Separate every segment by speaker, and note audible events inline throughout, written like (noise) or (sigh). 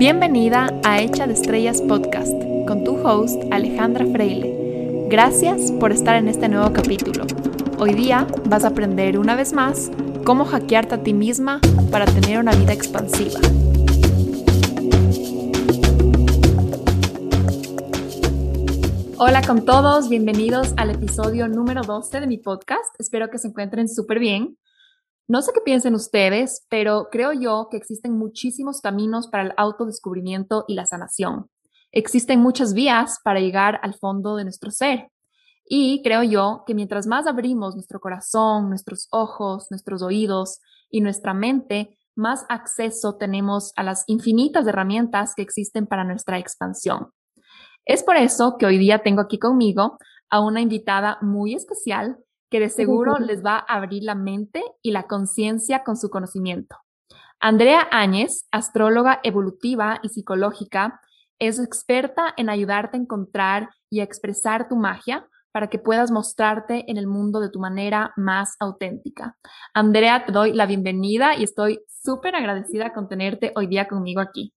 Speaker 1: Bienvenida a Hecha de Estrellas Podcast con tu host Alejandra Freile. Gracias por estar en este nuevo capítulo. Hoy día vas a aprender una vez más cómo hackearte a ti misma para tener una vida expansiva. Hola con todos, bienvenidos al episodio número 12 de mi podcast. Espero que se encuentren súper bien. No sé qué piensen ustedes, pero creo yo que existen muchísimos caminos para el autodescubrimiento y la sanación. Existen muchas vías para llegar al fondo de nuestro ser. Y creo yo que mientras más abrimos nuestro corazón, nuestros ojos, nuestros oídos y nuestra mente, más acceso tenemos a las infinitas herramientas que existen para nuestra expansión. Es por eso que hoy día tengo aquí conmigo a una invitada muy especial que de seguro les va a abrir la mente y la conciencia con su conocimiento. Andrea Áñez, astróloga evolutiva y psicológica, es experta en ayudarte a encontrar y a expresar tu magia para que puedas mostrarte en el mundo de tu manera más auténtica. Andrea, te doy la bienvenida y estoy súper agradecida con tenerte hoy día conmigo aquí.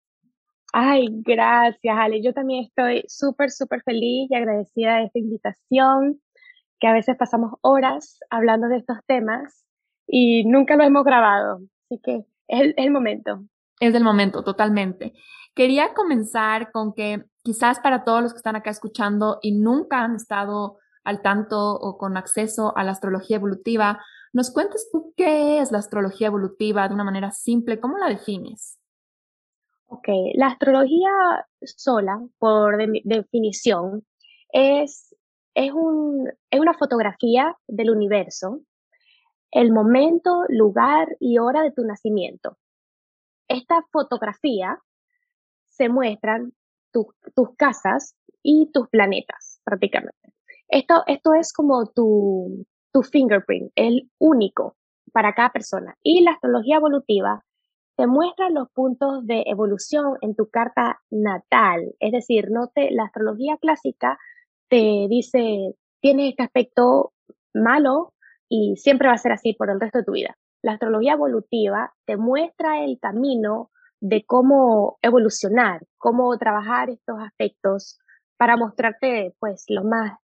Speaker 2: Ay, gracias, Ale. Yo también estoy súper, súper feliz y agradecida de esta invitación, que a veces pasamos horas hablando de estos temas y nunca lo hemos grabado. Así que es el, momento.
Speaker 1: Es el momento, totalmente. Quería comenzar con que quizás para todos los que están acá escuchando y nunca han estado al tanto o con acceso a la astrología evolutiva, nos cuentes tú qué es la astrología evolutiva de una manera simple, ¿cómo la defines?
Speaker 2: Ok, la astrología sola, por definición, es, es, un, es una fotografía del universo, el momento, lugar y hora de tu nacimiento. Esta fotografía se muestran tus casas y tus planetas, prácticamente. Esto, esto es como tu, tu fingerprint, el único para cada persona. Y la astrología evolutiva te muestra los puntos de evolución en tu carta natal. Es decir, no te, la astrología clásica te dice, tienes este aspecto malo y siempre va a ser así por el resto de tu vida. La astrología evolutiva te muestra el camino de cómo evolucionar, cómo trabajar estos aspectos para mostrarte pues lo más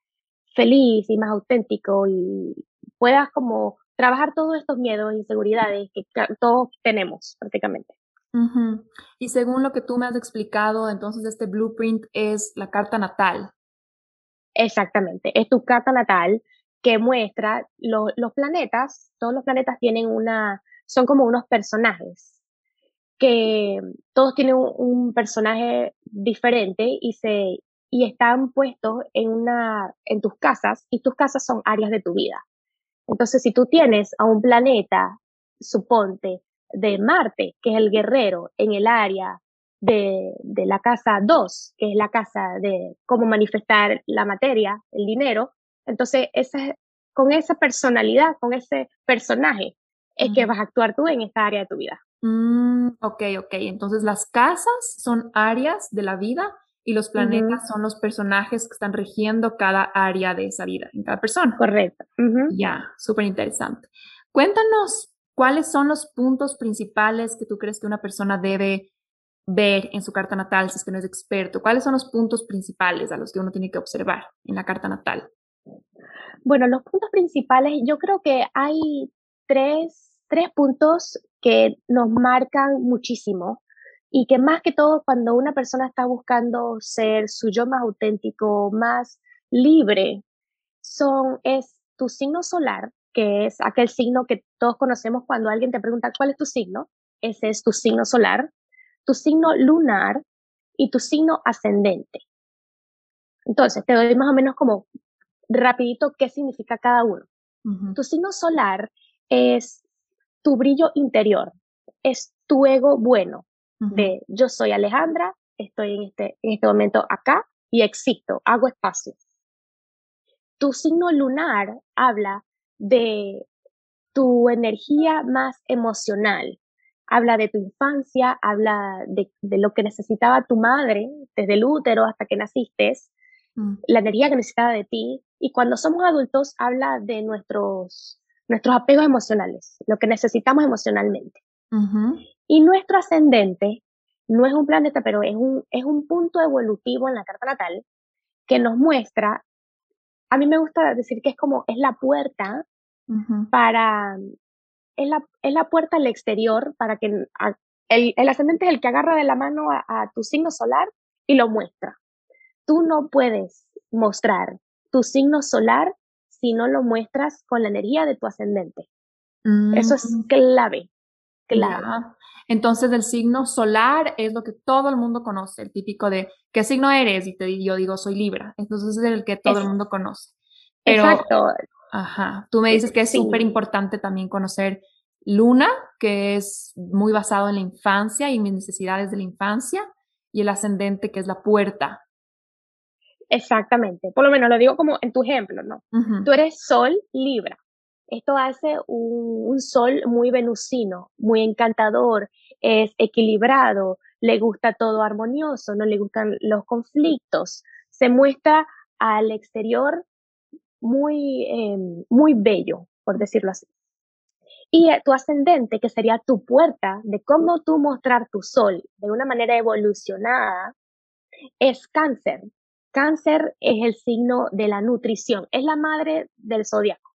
Speaker 2: feliz y más auténtico y puedas como trabajar todos estos miedos e inseguridades que todos tenemos prácticamente.
Speaker 1: Y según lo que tú me has explicado, entonces este blueprint es la carta natal.
Speaker 2: Exactamente, es tu carta natal que muestra los planetas, todos los planetas tienen una, son como unos personajes, que todos tienen un, personaje diferente y se y están puestos en una en tus casas y tus casas son áreas de tu vida. Entonces, si tú tienes a un planeta, suponte, de Marte, que es el guerrero, en el área de, de la casa 2, que es la casa de cómo manifestar la materia, el dinero, entonces esa, con esa personalidad, con ese personaje, es que vas a actuar tú en esta área de tu vida.
Speaker 1: Mm, ok, ok. Entonces las casas son áreas de la vida y los planetas son los personajes que están regiendo cada área de esa vida, en cada persona.
Speaker 2: Correcto.
Speaker 1: Ya, súper interesante. Cuéntanos cuáles son los puntos principales que tú crees que una persona debe ver en su carta natal si es que no es experto. ¿Cuáles son los puntos principales a los que uno tiene que observar en la carta natal?
Speaker 2: Bueno, los puntos principales, yo creo que hay tres, tres puntos que nos marcan muchísimo y que más que todo cuando una persona está buscando ser su yo más auténtico, más libre, son, es tu signo solar, que es aquel signo que todos conocemos cuando alguien te pregunta cuál es tu signo, ese es tu signo solar, tu signo lunar y tu signo ascendente. Entonces, te doy más o menos como rapidito qué significa cada uno. Tu signo solar es tu brillo interior, es tu ego bueno, de yo soy Alejandra, estoy en este, en este momento acá y existo, hago espacio. Tu signo lunar habla de tu energía más emocional, habla de tu infancia, habla de, de lo que necesitaba tu madre desde el útero hasta que naciste, mm. la energía que necesitaba de ti. Y cuando somos adultos, habla de nuestros, nuestros apegos emocionales, lo que necesitamos emocionalmente. Y nuestro ascendente no es un planeta, pero es un, es un punto evolutivo en la carta natal que nos muestra, a mí me gusta decir que es como, es la puerta para, es la, es la puerta al exterior para que el, el, ascendente es el que agarra de la mano a, tu signo solar y lo muestra. Tú no puedes mostrar tu signo solar si no lo muestras con la energía de tu ascendente. Eso es mm. clave. clave.
Speaker 1: Entonces el signo solar es lo que todo el mundo conoce, el típico de ¿qué signo eres? Y te, yo digo soy Libra. Entonces es el que todo el mundo conoce.
Speaker 2: Exacto.
Speaker 1: Ajá. Tú me dices que es súper importante también conocer Luna, que es muy basado en la infancia y mis necesidades de la infancia, y el ascendente, que es la puerta.
Speaker 2: Exactamente. Por lo menos lo digo como en tu ejemplo, ¿no? Tú eres Sol Libra. Esto hace un, sol muy venusino, muy encantador, es equilibrado, le gusta todo armonioso, no le gustan los conflictos, se muestra al exterior muy, em, muy bello, por decirlo así. Y tu ascendente, que sería tu puerta de cómo tú mostrar tu sol de una manera evolucionada, es cáncer. Cáncer es el signo de la nutrición, es la madre del zodiaco.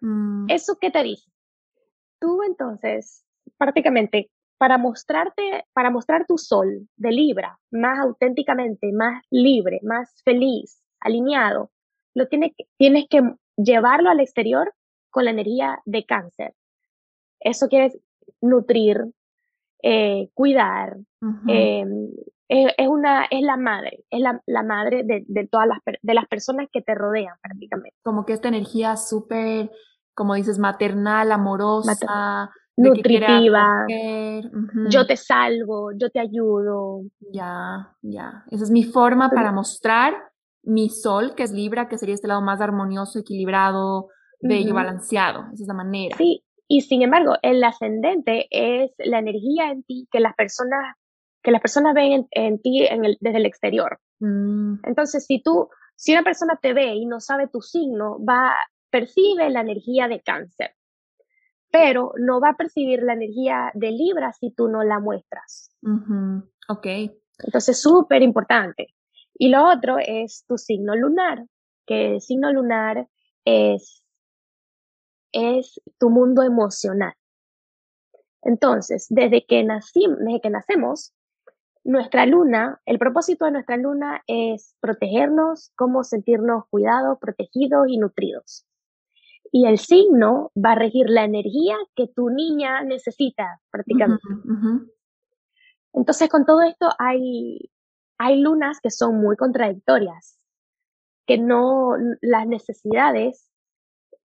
Speaker 2: Mm. ¿Eso qué te dice? Tú entonces, prácticamente, para mostrarte, para mostrar tu sol de Libra más auténticamente, más libre, más feliz, alineado, lo tienes, tienes que llevarlo al exterior con la energía de cáncer. Eso quiere nutrir, eh, cuidar, em, es, una, es la madre, es la, la madre de, de, todas las, de las personas que te rodean prácticamente.
Speaker 1: Como que esta energía súper como dices, maternal, amorosa,
Speaker 2: nutritiva. Yo te salvo, yo te ayudo.
Speaker 1: Ya, ya. Esa es mi forma para mostrar mi sol, que es Libra, que sería este lado más armonioso, equilibrado, bello, balanceado. Esa es la manera.
Speaker 2: Sí, y sin embargo, el ascendente es la energía en ti que las personas, que las personas ven en, ti desde el exterior. Mm. Entonces, si tú, si una persona te ve y no sabe tu signo, va, percibe la energía de cáncer, pero no va a percibir la energía de Libra si tú no la muestras.
Speaker 1: Ok.
Speaker 2: Entonces, súper importante. Y lo otro es tu signo lunar, que el signo lunar es, es tu mundo emocional. Entonces, desde que, nací, desde que nacemos, nuestra luna, el propósito de nuestra luna es protegernos, como sentirnos cuidados, protegidos y nutridos y el signo va a regir la energía que tu niña necesita prácticamente. Entonces, con todo esto hay, hay lunas que son muy contradictorias, que no, las necesidades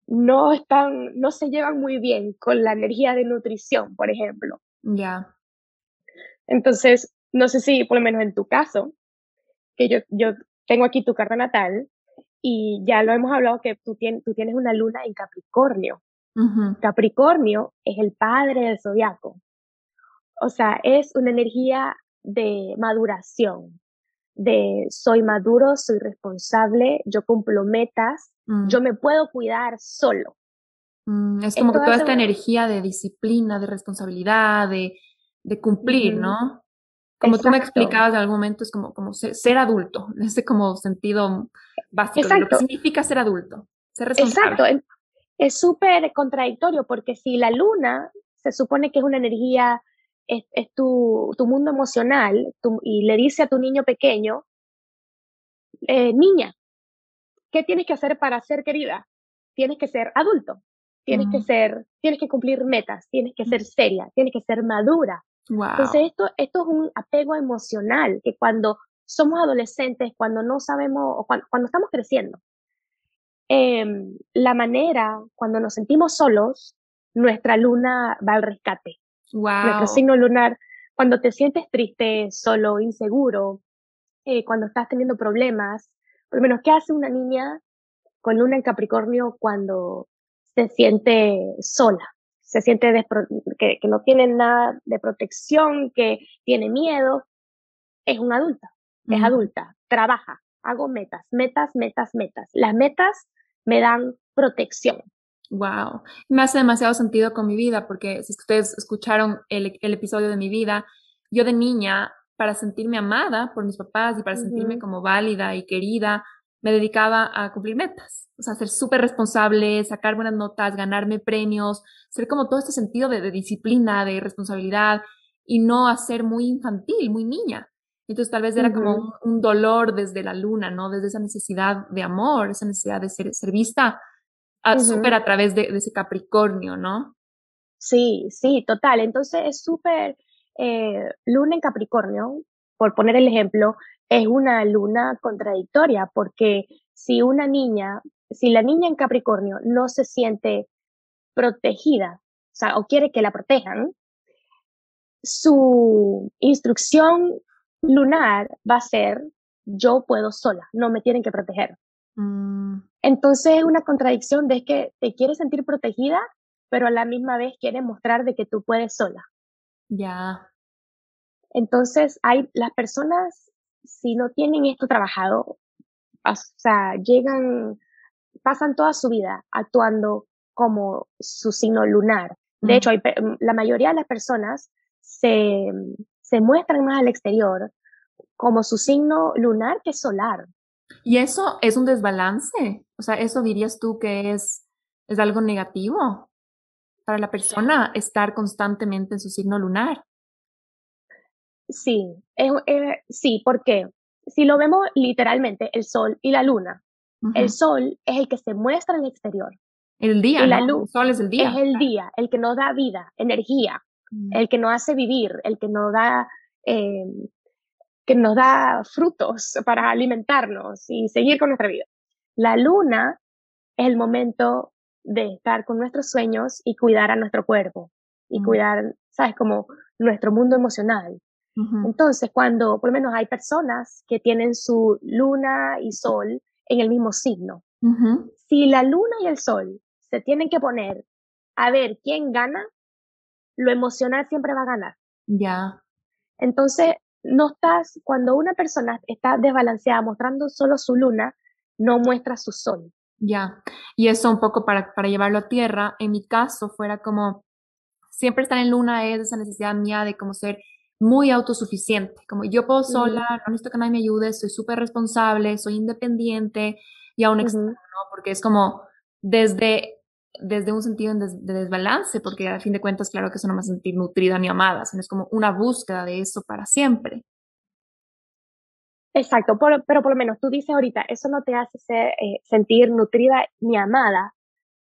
Speaker 2: no están, no se llevan muy bien con la energía de nutrición, por ejemplo.
Speaker 1: Ya.
Speaker 2: Entonces, no sé si por lo menos en tu caso, que yo, yo tengo aquí tu carta natal, y ya lo hemos hablado que tú, tienes, tú tienes una luna en Capricornio. Capricornio es el padre del zodiaco. O sea, es una energía de maduración, de soy maduro, soy responsable, yo cumplo metas, mm. yo me puedo cuidar solo.
Speaker 1: Mm, es como que toda esta energía de disciplina, de responsabilidad, de, de cumplir, ¿no? Como tú me explicabas en algún momento, es como, como ser, adulto, (laughs) en ese como sentido básico de lo que significa ser adulto, ser responsable.
Speaker 2: Exacto, es súper contradictorio porque si la luna se supone que es una energía, es, tu, tu, mundo emocional y le dice a tu niño pequeño, eh, niña, ¿qué tienes que hacer para ser querida? Tienes que ser adulto, tienes que ser, tienes que cumplir metas, tienes que ser seria, tienes que ser madura, entonces, esto, esto es un apego emocional que cuando somos adolescentes, cuando no sabemos, o cuando, estamos creciendo, em, la manera, cuando nos sentimos solos, nuestra luna va al rescate. Nuestro signo lunar, cuando te sientes triste, solo, inseguro, eh, cuando estás teniendo problemas, por lo menos, ¿qué hace una niña con luna en Capricornio cuando se siente sola? se siente que, no tiene nada de protección, que tiene miedo, es una adulta, es adulta, trabaja, hago metas, metas, metas, metas. Las metas me dan protección.
Speaker 1: Wow, me hace demasiado sentido con mi vida porque si ustedes escucharon el, el episodio de mi vida, yo de niña para sentirme amada por mis papás y para sentirme como válida y querida, me dedicaba a cumplir metas, o sea, ser súper responsable, sacar buenas notas, ganarme premios, ser como todo este sentido de, disciplina, de responsabilidad y no a ser muy infantil, muy niña. Entonces tal vez era como un, dolor desde la luna, ¿no? Desde esa necesidad de amor, esa necesidad de ser, ser vista súper a través de, ese Capricornio, ¿no?
Speaker 2: Sí, sí, total. Entonces es súper, eh, luna en Capricornio, por poner el ejemplo, es una luna contradictoria, porque si una niña, si la niña en Capricornio no se siente protegida, o sea, o quiere que la protejan, su instrucción lunar va a ser yo puedo sola, no me tienen que proteger. Mm. Entonces es una contradicción de que te quieres sentir protegida, pero a la misma vez quieres mostrar de que tú puedes sola.
Speaker 1: Ya.
Speaker 2: Entonces hay las personas si no tienen esto trabajado, o sea, llegan, pasan toda su vida actuando como su signo lunar. De hecho, la mayoría de las personas se, se muestran más al exterior como su signo lunar que solar.
Speaker 1: Y eso es un desbalance. O sea, eso dirías tú que es, es algo negativo para la persona estar constantemente en su signo lunar.
Speaker 2: Sí, sí, porque si lo vemos literalmente, el sol y la luna, el sol es el que se muestra en el exterior.
Speaker 1: El día, la luz el sol es el día.
Speaker 2: Es el día, el que nos da vida, energía, mm. el que nos hace vivir, el que nos da, eh, que nos da frutos para alimentarnos y seguir con nuestra vida. La luna es el momento de estar con nuestros sueños y cuidar a nuestro cuerpo y mm. cuidar, ¿sabes? Como nuestro mundo emocional. Entonces, cuando por lo menos hay personas que tienen su luna y sol en el mismo signo, si la luna y el sol se tienen que poner a ver quién gana, lo emocional siempre va a ganar.
Speaker 1: Ya.
Speaker 2: Entonces, no estás, cuando una persona está desbalanceada mostrando solo su luna, no muestra su sol.
Speaker 1: Ya. Y eso un poco para, para llevarlo a tierra, en mi caso fuera como, siempre estar en luna es esa necesidad mía de como ser muy autosuficiente, como yo puedo sola, no necesito que nadie me ayude, soy súper responsable, soy independiente y aún externo, Porque es como desde, desde un sentido de desbalance, porque a fin de cuentas, claro que eso no me hace sentir nutrida ni amada, sino es como una búsqueda de eso para siempre.
Speaker 2: Exacto, pero por lo menos tú dices ahorita, eso no te hace eh, sentir nutrida ni amada,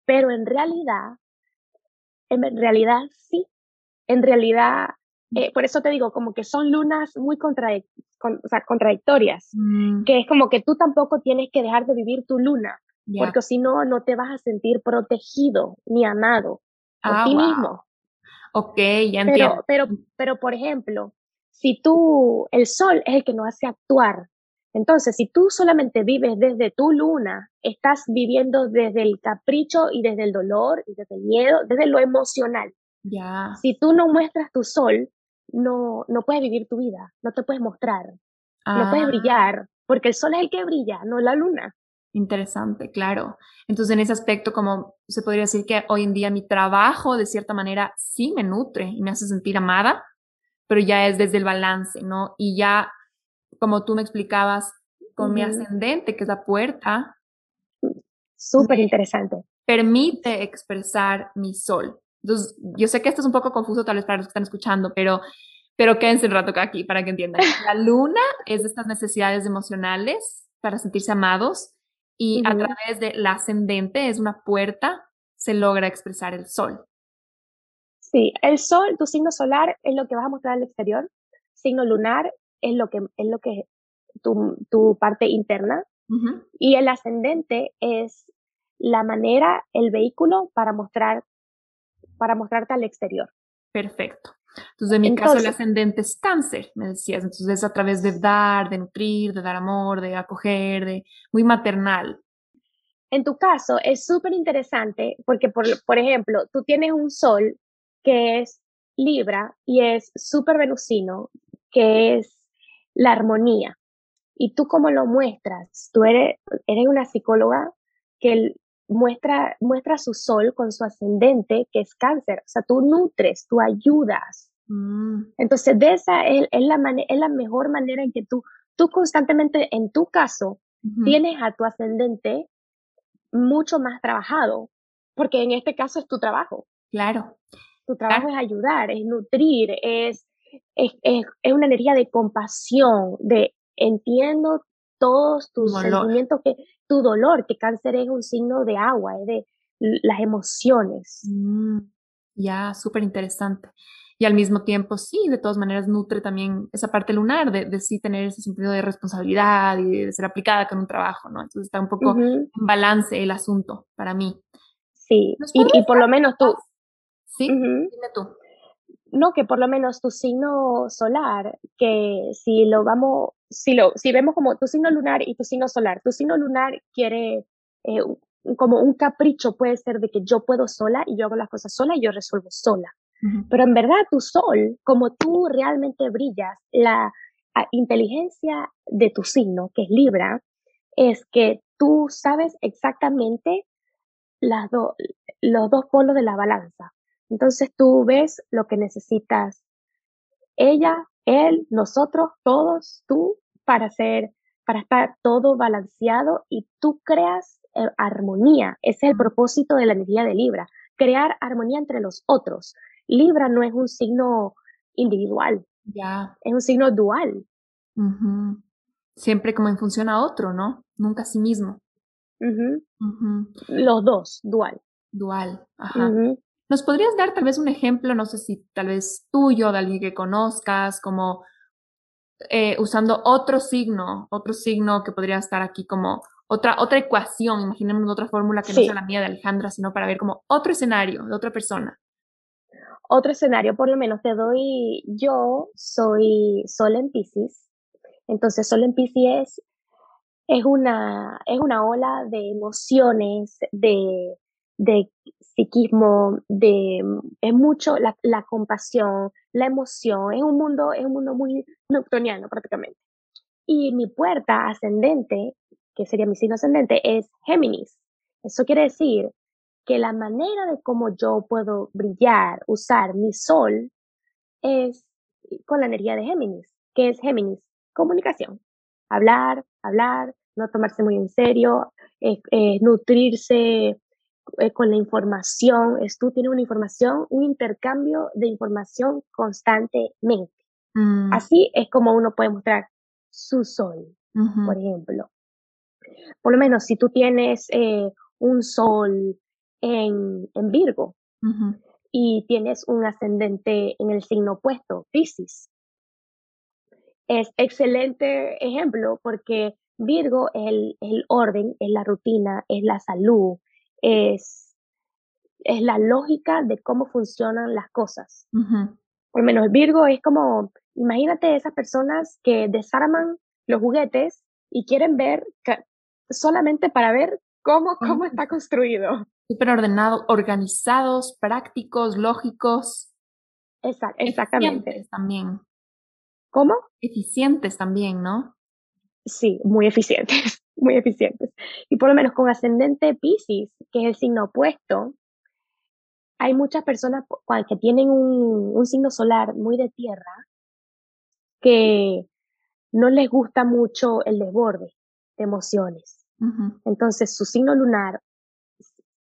Speaker 2: pero en realidad, en realidad sí, en realidad eh, por eso te digo, como que son lunas muy contradictorias, mm. que es como que tú tampoco tienes que dejar de vivir tu luna, porque si no, no te vas a sentir protegido ni amado por ah, ti mismo.
Speaker 1: Ok, ya entiendo.
Speaker 2: Pero, pero, pero, por ejemplo, si tú, el sol es el que nos hace actuar, entonces, si tú solamente vives desde tu luna, estás viviendo desde el capricho y desde el dolor y desde el miedo, desde lo emocional.
Speaker 1: Ya.
Speaker 2: Si tú no muestras tu sol, no, no puedes vivir tu vida, no te puedes mostrar, no puedes ah. brillar, porque el sol es el que brilla, no la luna.
Speaker 1: Interesante, claro. Entonces, en ese aspecto, como se podría decir que hoy en día mi trabajo, de cierta manera, sí me nutre y me hace sentir amada, pero ya es desde el balance, ¿no? Y ya, como tú me explicabas, con mi ascendente, que es la puerta.
Speaker 2: Súper interesante.
Speaker 1: Permite expresar mi sol. Entonces, yo sé que esto es un poco confuso tal vez para los que están escuchando, pero, pero quédense un rato aquí para que entiendan. La luna es de estas necesidades emocionales para sentirse amados y a través de la ascendente es una puerta, se logra expresar el sol.
Speaker 2: Sí, el sol, tu signo solar es lo que vas a mostrar al exterior, signo lunar es lo que es lo que tu, tu parte interna y el ascendente es la manera, el vehículo para mostrar para mostrarte al exterior.
Speaker 1: Perfecto. Entonces, en mi caso, el ascendente es cáncer, me decías. Entonces, es a través de dar, de nutrir, de dar amor, de acoger, de muy maternal.
Speaker 2: En tu caso, es súper interesante porque, por, por ejemplo, tú tienes un sol que es Libra y es súper venusino, que es la armonía. Y tú cómo lo muestras, tú eres, eres una psicóloga que muestra, muestra su sol con su ascendente, que es cáncer. O sea, tú nutres, tú ayudas, Mm. Entonces, de esa es, la es la mejor manera en que tú, tú constantemente, en tu caso, tienes a tu ascendente mucho más trabajado, porque en este caso es tu trabajo.
Speaker 1: Claro.
Speaker 2: Tu trabajo es ayudar, es nutrir, es, es, es, una energía de compasión, de entiendo todos tus sentimientos, que tu dolor, que cáncer es un signo de agua, es de las emociones.
Speaker 1: Mm, ya, súper interesante. Y al mismo tiempo, sí, de todas maneras nutre también esa parte lunar de, de sí tener ese sentido de responsabilidad y de ser aplicada con un trabajo, ¿no? Entonces está un poco en balance el asunto para mí.
Speaker 2: Sí, y, por lo menos tú.
Speaker 1: Sí, dime tú.
Speaker 2: No, que por lo menos tu signo solar, que si lo vamos, si lo, si vemos como tu signo lunar y tu signo solar, tu signo lunar quiere eh, como un capricho puede ser de que yo puedo sola y yo hago las cosas sola y yo resuelvo sola. Pero en verdad tu sol, como tú realmente brillas, la inteligencia de tu signo, que es Libra, es que tú sabes exactamente las los dos polos de la balanza. Entonces tú ves lo que necesitas ella, él, nosotros, todos, tú, para hacer, para estar todo balanceado y tú creas eh, armonía. Ese es el propósito de la energía de Libra, crear armonía entre los otros. Libra no es un signo individual.
Speaker 1: Ya.
Speaker 2: Es un signo dual.
Speaker 1: Siempre como en función a otro, ¿no? Nunca a sí mismo.
Speaker 2: Los dos, dual.
Speaker 1: Dual, ajá. ¿Nos podrías dar tal vez un ejemplo, no sé si tal vez tuyo, de alguien que conozcas, como eh, usando otro signo, otro signo que podría estar aquí como otra, otra ecuación, imaginemos otra fórmula que no sea la mía de Alejandra, sino para ver como otro escenario de otra persona?
Speaker 2: otro escenario, por lo menos te doy, yo soy Sol en Pisces, entonces Sol en Pisces es, una, es una ola de emociones, de, de psiquismo, de, es mucho la, la, compasión, la emoción, es un mundo, es un mundo muy nocturniano prácticamente. Y mi puerta ascendente, que sería mi signo ascendente, es Géminis. Eso quiere decir que la manera de cómo yo puedo brillar, usar mi sol, es con la energía de Géminis. ¿Qué es Géminis? Comunicación. Hablar, hablar, no tomarse muy en serio, nutrirse eh, con la información. Es, tú tienes una información, un intercambio de información constantemente. Mm. Así es como uno puede mostrar su sol, por ejemplo. Por lo menos si tú tienes eh, un sol en, en Virgo y tienes un ascendente en el signo opuesto, Pisces. Es excelente ejemplo porque Virgo es el, el orden, es la rutina, es la salud, es, es la lógica de cómo funcionan las cosas. Por lo menos Virgo es como, imagínate esas personas que desarman los juguetes y quieren ver solamente para ver cómo, cómo está construido
Speaker 1: súper ordenados, organizados, prácticos, lógicos.
Speaker 2: exactamente.
Speaker 1: Eficientes también.
Speaker 2: ¿Cómo?
Speaker 1: Eficientes también, ¿no?
Speaker 2: Sí, muy eficientes, muy eficientes. Y por lo menos con ascendente Pisces, que es el signo opuesto, hay muchas personas que tienen un, un signo solar muy de tierra que no les gusta mucho el desborde de emociones. Entonces, su signo lunar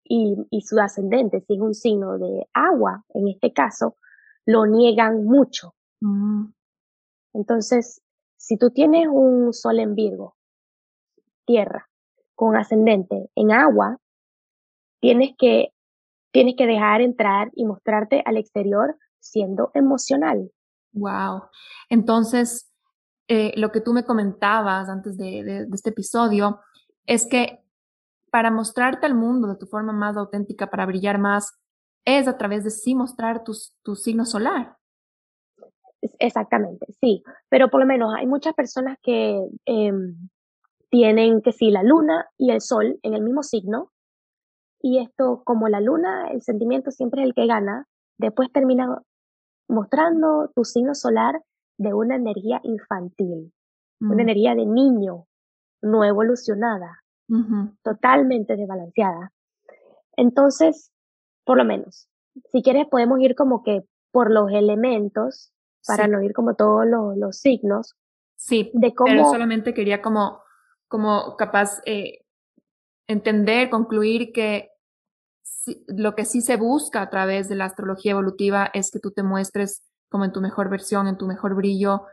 Speaker 2: y, su ascendente, si es un signo de agua, en este caso, lo niegan mucho. Mm. Entonces, si tú tienes un sol en Virgo, tierra, con ascendente en agua, tienes que, tienes que dejar entrar y mostrarte al exterior siendo emocional.
Speaker 1: Wow. Entonces, eh, lo que tú me comentabas antes de, de, este episodio es que para mostrarte al mundo de tu forma más auténtica, para brillar más, es a través de sí mostrar tu, tu signo solar.
Speaker 2: Exactamente, sí, pero por lo menos hay muchas personas que em, tienen que sí la luna y el sol en el mismo signo y esto como la luna, el sentimiento siempre es el que gana, después termina mostrando tu signo solar de una energía infantil, una mm. energía de niño, no evolucionada, totalmente desbalanceada. Entonces, por lo menos, si quieres podemos ir como que por los elementos, para no ir como todos los, signos.
Speaker 1: Sí, de cómo... pero solamente quería como, como capaz eh, entender, concluir que lo que sí se busca a través de la astrología evolutiva es que tú te muestres como en tu mejor versión, en tu mejor brillo,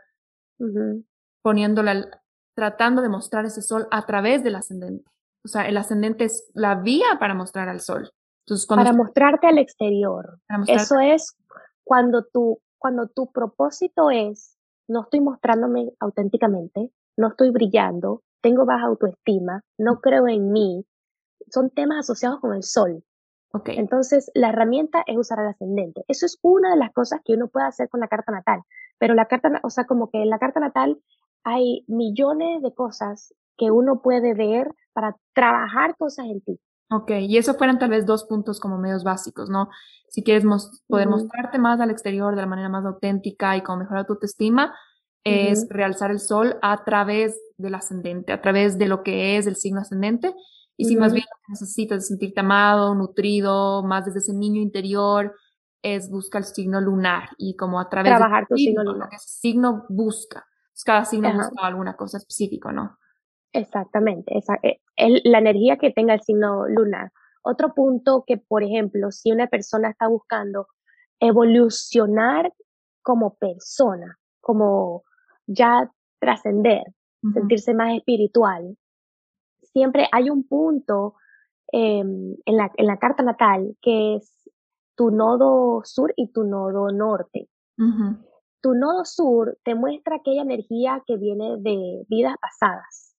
Speaker 1: poniéndola, tratando de mostrar ese sol a través del ascendente. O sea, el ascendente es la vía para mostrar al sol.
Speaker 2: Entonces, para mostrarte al exterior. Eso es cuando tu, cuando tu propósito es, no estoy mostrándome auténticamente, no estoy brillando, tengo baja autoestima, no creo en mí, son temas asociados con el sol. Okay. Entonces, la herramienta es usar el ascendente. Eso es una de las cosas que uno puede hacer con la carta natal. Pero la carta, o sea, como que en la carta natal hay millones de cosas que uno puede ver para trabajar cosas en ti.
Speaker 1: Ok, y eso fueran tal vez dos puntos como medios básicos, ¿no? Si quieres poder mostrarte más al exterior de la manera más auténtica y con mejorar tu autoestima, es realzar el sol a través del ascendente, a través de lo que es el signo ascendente y si más bien necesitas sentirte amado, nutrido, más desde ese niño interior, es buscar el signo lunar y como a través
Speaker 2: Trabajar tu signo, lunar.
Speaker 1: lo que ese signo busca. cada signo busca alguna cosa específica, ¿no?
Speaker 2: Exactamente, esa, eh, la energía que tenga el signo lunar. Otro punto que, por ejemplo, si una persona está buscando evolucionar como persona, como ya trascender, sentirse más espiritual, siempre hay un punto em, en, la, en, la, carta natal que es tu nodo sur y tu nodo norte. Tu nodo sur te muestra aquella energía que viene de vidas pasadas.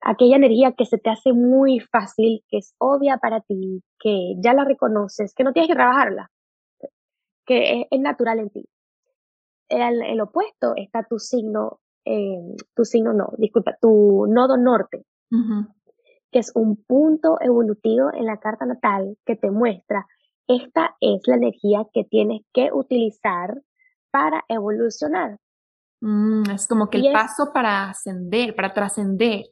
Speaker 2: Aquella energía que se te hace muy fácil, que es obvia para ti, que ya la reconoces, que no tienes que trabajarla, que es, natural en ti. El, el, opuesto está tu signo Em, tu signo no, disculpa, tu nodo norte, que es un punto evolutivo en la carta natal que te muestra esta es la energía que tienes que utilizar para evolucionar.
Speaker 1: Mm, es como que el paso para ascender, para trascender.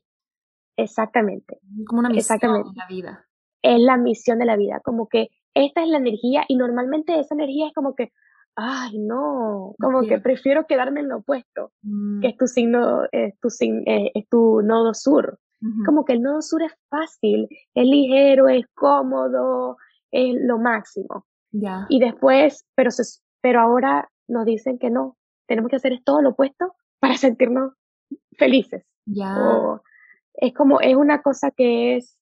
Speaker 2: Exactamente.
Speaker 1: Como una misión de la vida.
Speaker 2: Es la misión de la vida, como que esta es la energía y normalmente esa energía es como que, ay, no, como que prefiero quedarme en lo opuesto, que mm. es tu signo, es tu, eh, es tu nodo sur. Como que el nodo sur es fácil, es ligero, es cómodo, es lo máximo. Y después, pero, pero ahora nos dicen que no, tenemos que hacer todo lo opuesto para (laughs) sentirnos felices. Es como, es una cosa que es,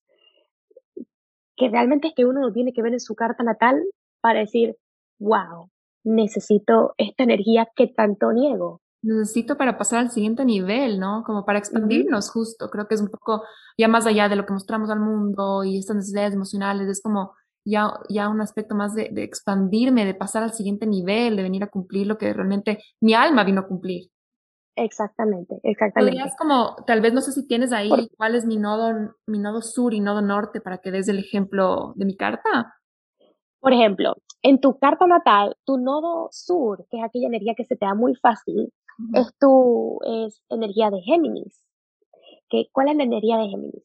Speaker 2: que realmente es que uno lo tiene que ver en su carta natal para decir, wow, necesito esta energía que tanto niego.
Speaker 1: Necesito para pasar al siguiente nivel, ¿no? Como para expandirnos justo. Creo que es un poco ya más allá de lo que mostramos al mundo y estas necesidades emocionales, es como ya, ya un aspecto más de, expandirme, de pasar al siguiente nivel, de venir a cumplir lo que realmente mi alma vino a cumplir.
Speaker 2: Exactamente, exactamente.
Speaker 1: Podrías como, tal vez no sé si tienes ahí cuál es mi nodo, mi nodo sur y nodo norte para que des el ejemplo de mi carta.
Speaker 2: Por ejemplo, en tu carta natal, tu nodo sur, que es aquella energía que se te da muy fácil, es tu es energía de Géminis. ¿Qué, ¿Cuál es la energía de Géminis?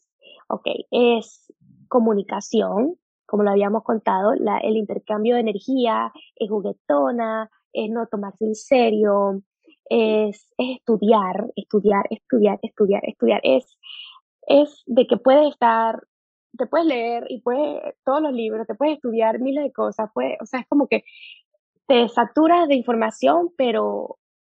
Speaker 2: Ok, es comunicación, como lo habíamos contado, la, el intercambio de energía, es juguetona, es no tomarse en serio, es, es estudiar, estudiar, estudiar, estudiar, estudiar, es, es de que puede estar te puedes leer y puedes todos los libros, te puedes estudiar miles de cosas, puedes, o sea, es como que te saturas de información, pero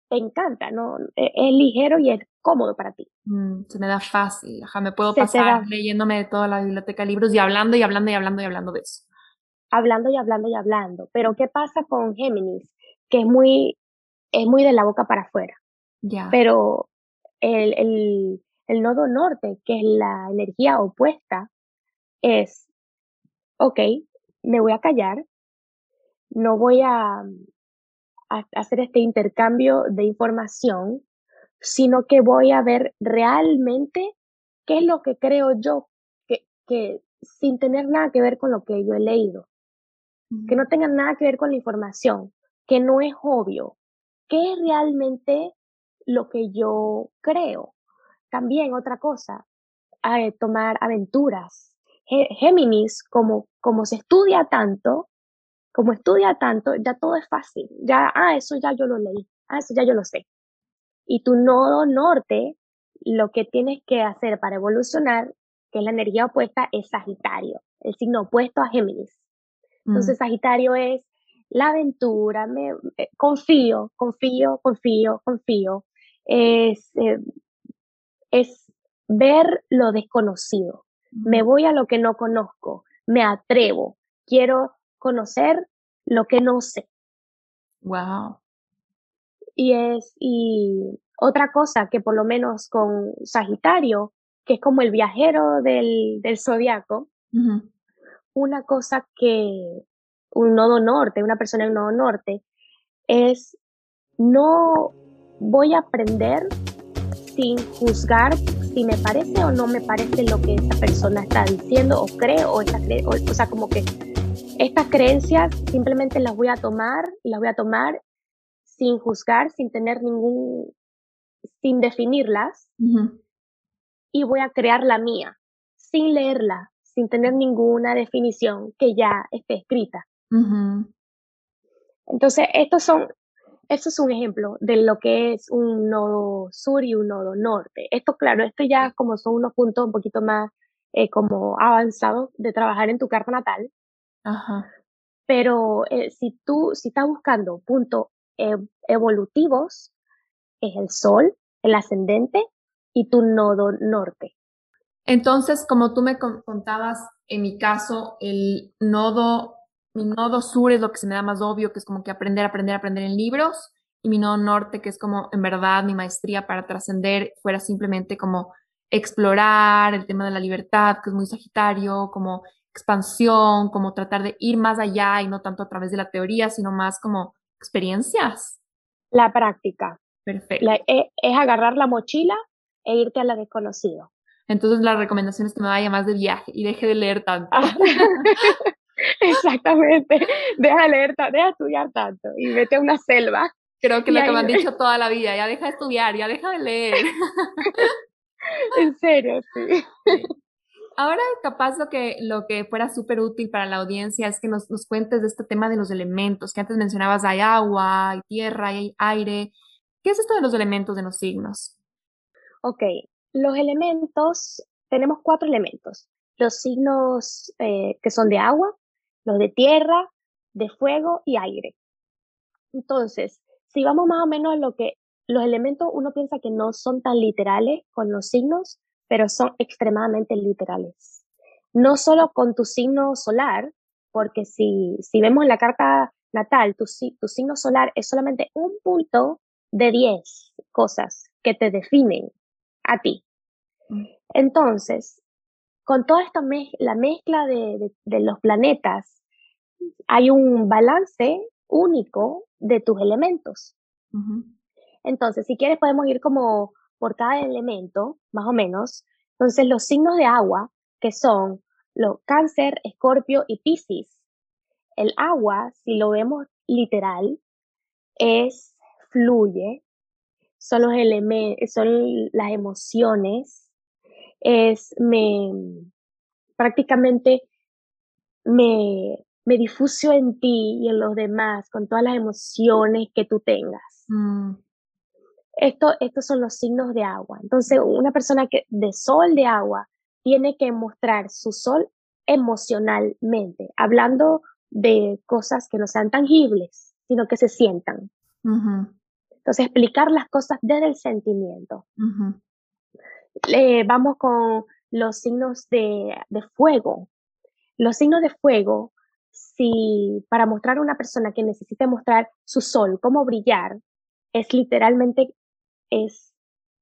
Speaker 2: te encanta, ¿no? E, es, ligero y es cómodo para ti.
Speaker 1: Mm, se me da fácil, ajá, me puedo pasar leyéndome de toda la biblioteca de libros y hablando y hablando y hablando y hablando de eso.
Speaker 2: Hablando y hablando y hablando. Pero ¿qué pasa con Géminis? Que es muy, es muy de la boca para afuera.
Speaker 1: Ya.
Speaker 2: Pero el, el, el nodo norte, que es la energía opuesta, es, ok, me voy a callar, no voy a, hacer este intercambio de información, sino que voy a ver realmente qué es lo que creo yo, que, que sin tener nada que ver con lo que yo he leído, que no tenga nada que ver con la información, que no es obvio, qué es realmente lo que yo creo. También otra cosa, eh, tomar aventuras, Géminis, como, como se estudia tanto, como estudia tanto, ya todo es fácil. Ya, ah, eso ya yo lo leí. Ah, eso ya yo lo sé. Y tu nodo norte, lo que tienes que hacer para evolucionar, que es la energía opuesta, es Sagitario, el signo opuesto a Géminis. Entonces, mm. Sagitario es la aventura, me, eh, confío, confío, confío, confío. Es, eh, es ver lo desconocido. Me voy a lo que no conozco, me atrevo, quiero conocer lo que no sé.
Speaker 1: Wow.
Speaker 2: Y es, y otra cosa que por lo menos con Sagitario, que es como el viajero del, del zodiaco, una cosa que un nodo norte, una persona en nodo norte, es no voy a aprender sin juzgar si me parece o no me parece lo que esa persona está diciendo o cree o, esta o, o sea, como que estas creencias simplemente las voy a tomar y las voy a tomar sin juzgar, sin tener ningún, sin definirlas y voy a crear la mía, sin leerla, sin tener ninguna definición que ya esté escrita. Entonces, estos son, esto es un ejemplo de lo que es un nodo sur y un nodo norte. Esto, claro, esto ya como son unos puntos un poquito más eh, como avanzados de trabajar en tu carta natal. Pero eh, si tú, si estás buscando puntos evolutivos, es el sol, el ascendente y tu nodo norte.
Speaker 1: Entonces, como tú me contabas, en mi caso, el nodo mi nodo sur es lo que se me da más obvio, que es como que aprender, aprender, aprender en libros, y mi nodo norte, que es como en verdad mi maestría para trascender, fuera simplemente como explorar el tema de la libertad, que es muy sagitario, como expansión, como tratar de ir más allá y no tanto a través de la teoría, sino más como experiencias.
Speaker 2: La práctica.
Speaker 1: Perfecto.
Speaker 2: E, es, agarrar la mochila e irte a la desconocido.
Speaker 1: Entonces la recomendación es que me vaya más de viaje y deje de leer tanto. (laughs) (laughs)
Speaker 2: Exactamente. Deja de leer, deja de estudiar tanto y vete a una selva.
Speaker 1: Creo que lo que me han dicho toda la vida, ya deja de estudiar, ya deja de leer. (laughs)
Speaker 2: en serio, sí.
Speaker 1: Ahora, capaz lo que, lo que fuera súper útil para la audiencia es que nos, nos, cuentes de este tema de los elementos, que antes mencionabas hay agua, hay tierra, hay aire. ¿Qué es esto de los elementos de los signos?
Speaker 2: Ok, los elementos, tenemos cuatro elementos. Los signos eh, que son de agua, los de tierra, de fuego y aire. Entonces, si vamos más o menos a lo que los elementos, uno piensa que no son tan literales con los signos, pero son extremadamente literales. No solo con tu signo solar, porque si, si vemos la carta natal, tu, tu signo solar es solamente un punto de 10 cosas que te definen a ti. Mm. Entonces, con toda esta la mezcla de, los planetas, hay un balance único de tus elementos. Entonces, si quieres, podemos ir como por cada elemento, más o menos. Entonces, los signos de agua, que son los cáncer, escorpio y piscis. El agua, si lo vemos literal, es fluye, son los elementos, son las emociones, es me prácticamente me, me difuso en ti y en los demás con todas las emociones que tú tengas. Mm. Esto, estos son los signos de agua. Entonces, una persona que de sol de agua tiene que mostrar su sol emocionalmente, hablando de cosas que no sean tangibles, sino que se sientan. Entonces, explicar las cosas desde el sentimiento vamos con los signos de, fuego. Los signos de fuego, si para mostrar a una persona que necesite mostrar su sol, cómo brillar, es literalmente, es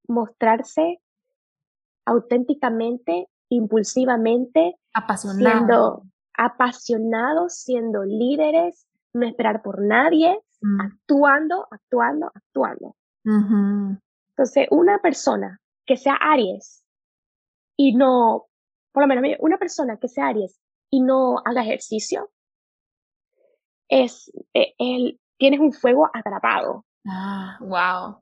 Speaker 2: mostrarse auténticamente, impulsivamente,
Speaker 1: apasionado.
Speaker 2: siendo apasionados, siendo líderes, no esperar por nadie, mm. actuando, actuando, actuando. Entonces, una persona que sea Aries y no, por lo menos una persona que sea Aries y no haga ejercicio, es, eh, él, tienes un fuego atrapado.
Speaker 1: Ah, wow.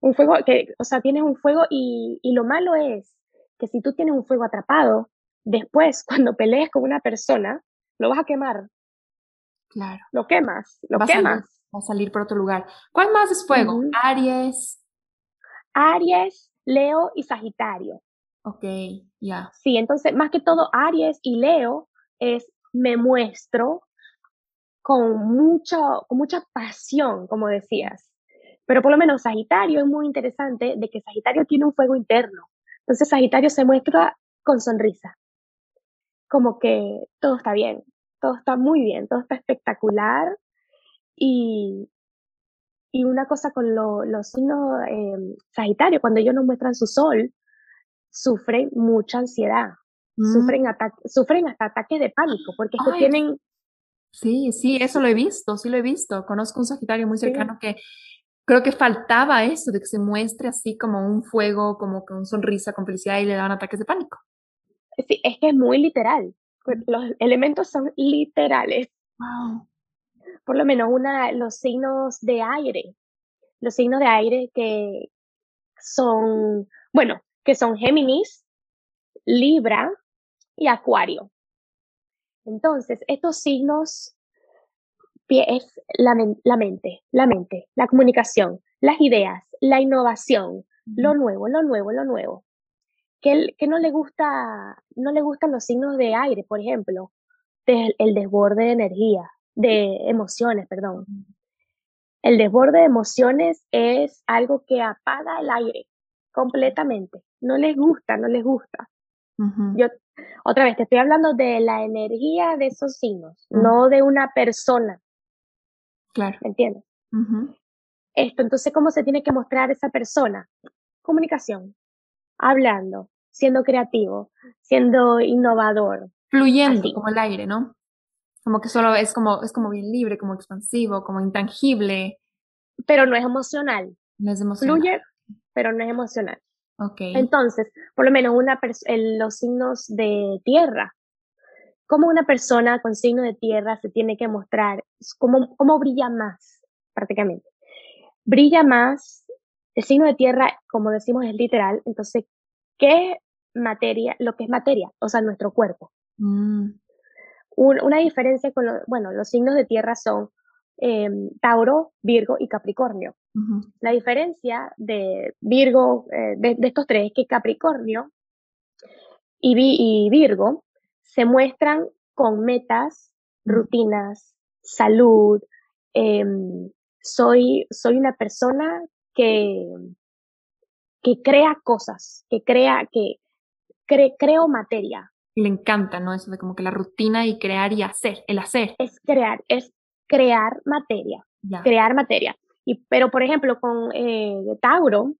Speaker 2: Un fuego que, o sea, tienes un fuego y, y lo malo es que si tú tienes un fuego atrapado, después (laughs) cuando pelees con una persona, lo vas a quemar.
Speaker 1: Claro.
Speaker 2: Lo quemas, lo
Speaker 1: va
Speaker 2: quemas.
Speaker 1: va a salir por otro lugar. ¿Cuál más es fuego? Aries.
Speaker 2: Aries, Leo y Sagitario.
Speaker 1: Ok, ya.
Speaker 2: Sí, entonces, más que todo, Aries y Leo es me muestro con, mucho, con mucha pasión, como decías. Pero por lo menos Sagitario es muy interesante de que Sagitario tiene un fuego interno. Entonces Sagitario se muestra con sonrisa. Como que todo está bien, todo está muy bien, todo está espectacular. Y, y una cosa con los signos eh, Sagitario, cuando ellos nos muestran su sol, sufren mucha ansiedad, mm. sufren, sufren hasta ataques de pánico, porque es que tienen...
Speaker 1: Sí, sí, eso lo he visto, sí lo he visto. Conozco un Sagitario muy cercano que creo que faltaba eso, de que se muestre así como un fuego, como con sonrisa, con felicidad y le daban ataques de pánico.
Speaker 2: Sí, es que es muy literal. Pues, los elementos son literales.
Speaker 1: Wow.
Speaker 2: Por lo menos una, los signos de aire. Los signos de aire que son, bueno, que son Géminis, Libra y Acuario. Entonces, estos signos es la, la, mente, la mente, la comunicación, las ideas, la innovación, lo nuevo, lo nuevo, lo nuevo. Que, que no le gusta, no le gustan los signos de aire, por ejemplo, el desborde de energía, de emociones, perdón. El desborde de emociones es algo que apaga el aire completamente. No les gusta, no les gusta. Yo, otra vez, te estoy hablando de la energía de esos signos, no de una persona.
Speaker 1: Claro.
Speaker 2: ¿Me entiendes? Esto, entonces, ¿cómo se tiene que mostrar esa persona? Comunicación, hablando, siendo creativo, siendo innovador.
Speaker 1: Fluyendo como el aire, ¿no? Como que solo es como, es como bien libre, como expansivo, como intangible.
Speaker 2: Pero no es emocional.
Speaker 1: No es emocional.
Speaker 2: Fluye, pero no es emocional.
Speaker 1: Okay.
Speaker 2: Entonces, por lo menos una los signos de tierra cómo una persona con signo de tierra se tiene que mostrar, cómo, cómo brilla más, prácticamente. Brilla más, el signo de tierra, como decimos, es literal, entonces, ¿qué materia? Lo que es materia, o sea, nuestro cuerpo.
Speaker 1: Mm.
Speaker 2: Una diferencia con, bueno, los signos de tierra son em, Tauro, Virgo y Capricornio. La diferencia de Virgo, eh, de, estos tres, es que Capricornio y, y Virgo se muestran con metas, rutinas, salud. Em, soy, soy una persona que, que crea cosas, que crea, que creo materia.
Speaker 1: Le encanta, ¿no? Eso de como que la rutina y crear y hacer, el hacer.
Speaker 2: Es crear, es crear materia, crear materia. Y, pero, por ejemplo, con eh, Tauro,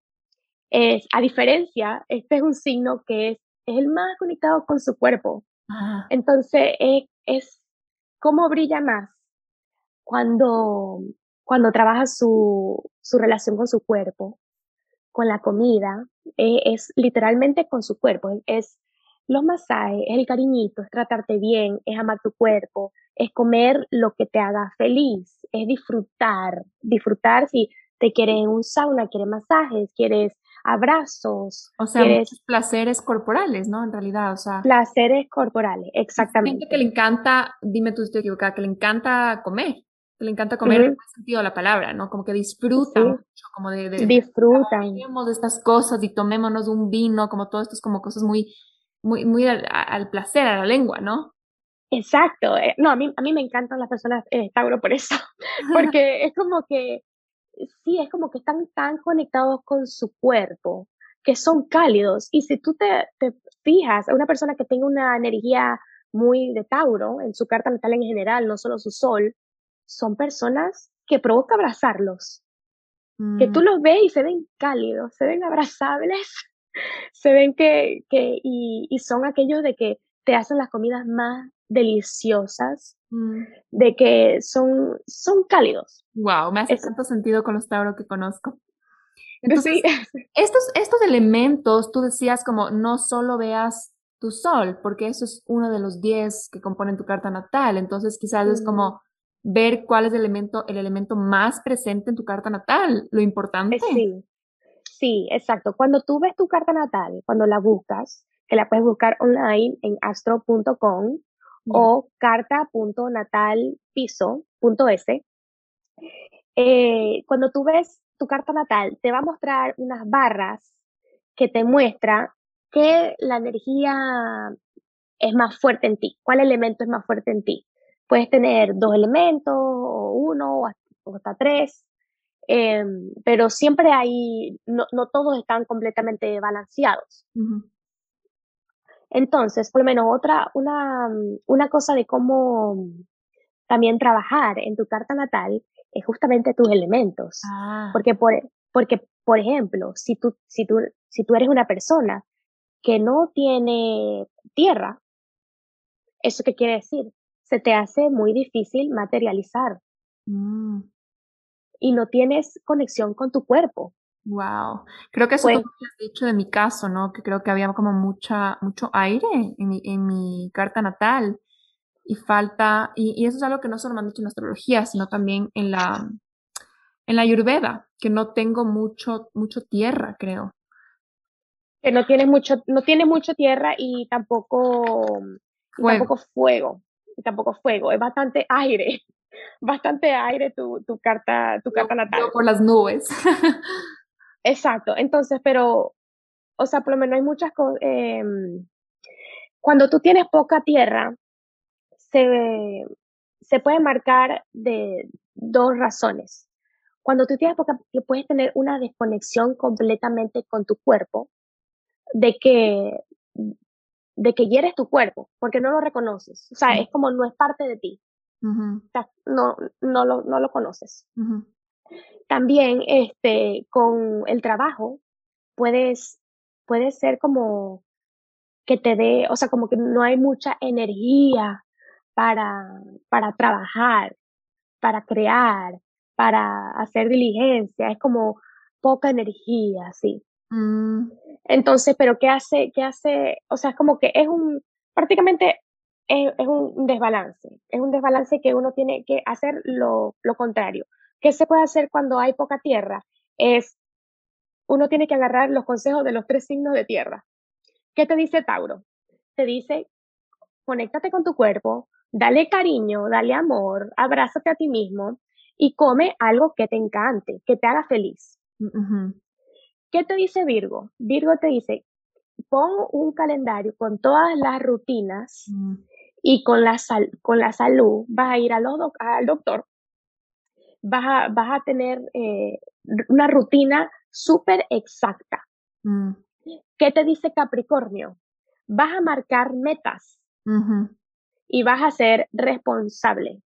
Speaker 2: es, a diferencia, este es un signo que es, es el más conectado con su cuerpo. Entonces, es, cómo brilla más cuando, cuando trabaja su, su relación con su cuerpo, con la comida, eh, es literalmente con su cuerpo, es los masajes, es el cariñito, es tratarte bien, es amar tu cuerpo, es comer lo que te haga feliz, es disfrutar, disfrutar si te quieres un sauna, quieres masajes, quieres abrazos.
Speaker 1: O sea, placeres corporales, ¿no? En realidad, o sea.
Speaker 2: Placeres corporales, exactamente.
Speaker 1: Gente que le encanta, dime tú si estoy equivocada, que le encanta comer, que le encanta comer en el sentido de la palabra, ¿no? Como que disfrutan mucho, como de... de
Speaker 2: disfrutan.
Speaker 1: De, estas cosas y tomémonos un vino, como todo esto es como cosas muy, muy, muy al, placer, a la lengua, ¿no?
Speaker 2: Exacto. Eh, no, a mí, a mí me encantan las personas eh, Tauro por eso, (laughs) porque es como que sí, es como que están tan conectados con su cuerpo, que son cálidos. Y si tú te, te fijas, a una persona que tenga una energía muy de Tauro, en su carta natal en general, no solo su sol, son personas que provoca abrazarlos. Que tú mm. los ves y se ven cálidos, se ven abrazables, se ven que, que y, y son aquellos de que te hacen las comidas más deliciosas, mm. de que son, son cálidos.
Speaker 1: Wow, me hace tanto sentido con los Tauro que conozco. (laughs) Entonces, estos, estos elementos, tú decías como no solo veas tu sol, porque eso es uno de los 10 que componen tu carta natal. Entonces, quizás es como ver cuál es el elemento, el elemento más presente en tu carta natal, lo importante.
Speaker 2: Sí, sí, exacto. Cuando tú ves tu carta natal, cuando la buscas, que la puedes buscar online en astro.com o carta.natalpiso.es. Eh, cuando tú ves tu carta natal, te va a mostrar unas barras que te muestra que la energía es más fuerte en ti, cuál elemento es más fuerte en ti. Puedes tener dos elementos, o uno, o hasta tres, em, pero siempre hay, no, todos están completamente balanceados. Entonces, por lo menos otra, una, una cosa de cómo también trabajar en tu carta natal es justamente tus elementos. Ah. Porque, por, porque, por ejemplo, si tú, si, tú, si tú eres una persona que no tiene tierra, ¿eso qué quiere decir? Se te hace muy difícil materializar. Mm. Y no tienes conexión con tu cuerpo.
Speaker 1: Wow. Creo que eso pues, has dicho de mi caso, ¿no? Que creo que había como mucha, mucho aire en mi, en mi carta natal y falta, y, eso es algo que no solo me han dicho en astrología, sino también en la, en la ayurveda, que no tengo mucho, mucho tierra, creo.
Speaker 2: Que no tiene mucho, no tiene mucho tierra y tampoco, fuego. tampoco fuego, y tampoco fuego, es bastante aire, bastante aire tu, tu carta, tu carta natal.
Speaker 1: por las nubes. (laughs)
Speaker 2: Exacto, entonces, pero, o sea, por lo menos hay muchas cosas, em, cuando tú tienes poca tierra, se, se puede marcar de dos razones. Cuando tú tienes poca, puedes tener una desconexión completamente con tu cuerpo, de que, de que hieres tu cuerpo, porque no lo reconoces. O sea, es como no es parte de ti. No, no, lo, no lo conoces. También este, con el trabajo puedes, puede ser como que te dé, o sea, como que no hay mucha energía para, para trabajar, para crear, para hacer diligencia, es como poca energía, sí. Mm. Entonces, pero ¿qué hace? ¿Qué hace? O sea, es como que es un, prácticamente es, es, un desbalance, es un desbalance que uno tiene que hacer lo, lo contrario. ¿Qué se puede hacer cuando hay poca tierra? Es, uno tiene que agarrar los consejos de los tres signos de tierra. ¿Qué te dice Tauro? Te dice, conéctate con tu cuerpo, dale cariño, dale amor, abrázate a ti mismo y come algo que te encante, que te haga feliz. ¿Qué te dice Virgo? Virgo te dice, pon un calendario con todas las rutinas mm. Y con la, con la salud vas a ir al doctor vas a, vas a tener eh, una rutina súper exacta. Mm. ¿Qué te dice Capricornio? Vas a marcar metas y vas a ser responsable.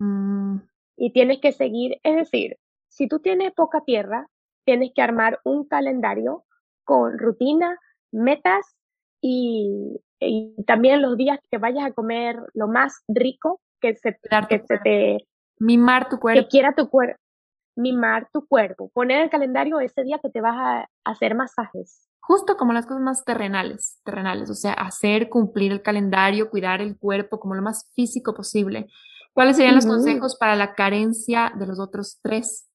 Speaker 2: Mm. Y tienes que seguir, es decir, si tú tienes poca tierra, tienes que armar un calendario con rutina, metas y, y también los días que vayas a comer lo más rico que se, que se te
Speaker 1: Mimar tu cuerpo.
Speaker 2: Que quiera tu cuerpo. Mimar tu cuerpo. Poner en el calendario ese día que te vas a hacer masajes.
Speaker 1: Justo como las cosas más terrenales, terrenales, o sea, hacer cumplir el calendario, cuidar el cuerpo como lo más físico posible. ¿Cuáles serían los consejos para la carencia de los otros tres?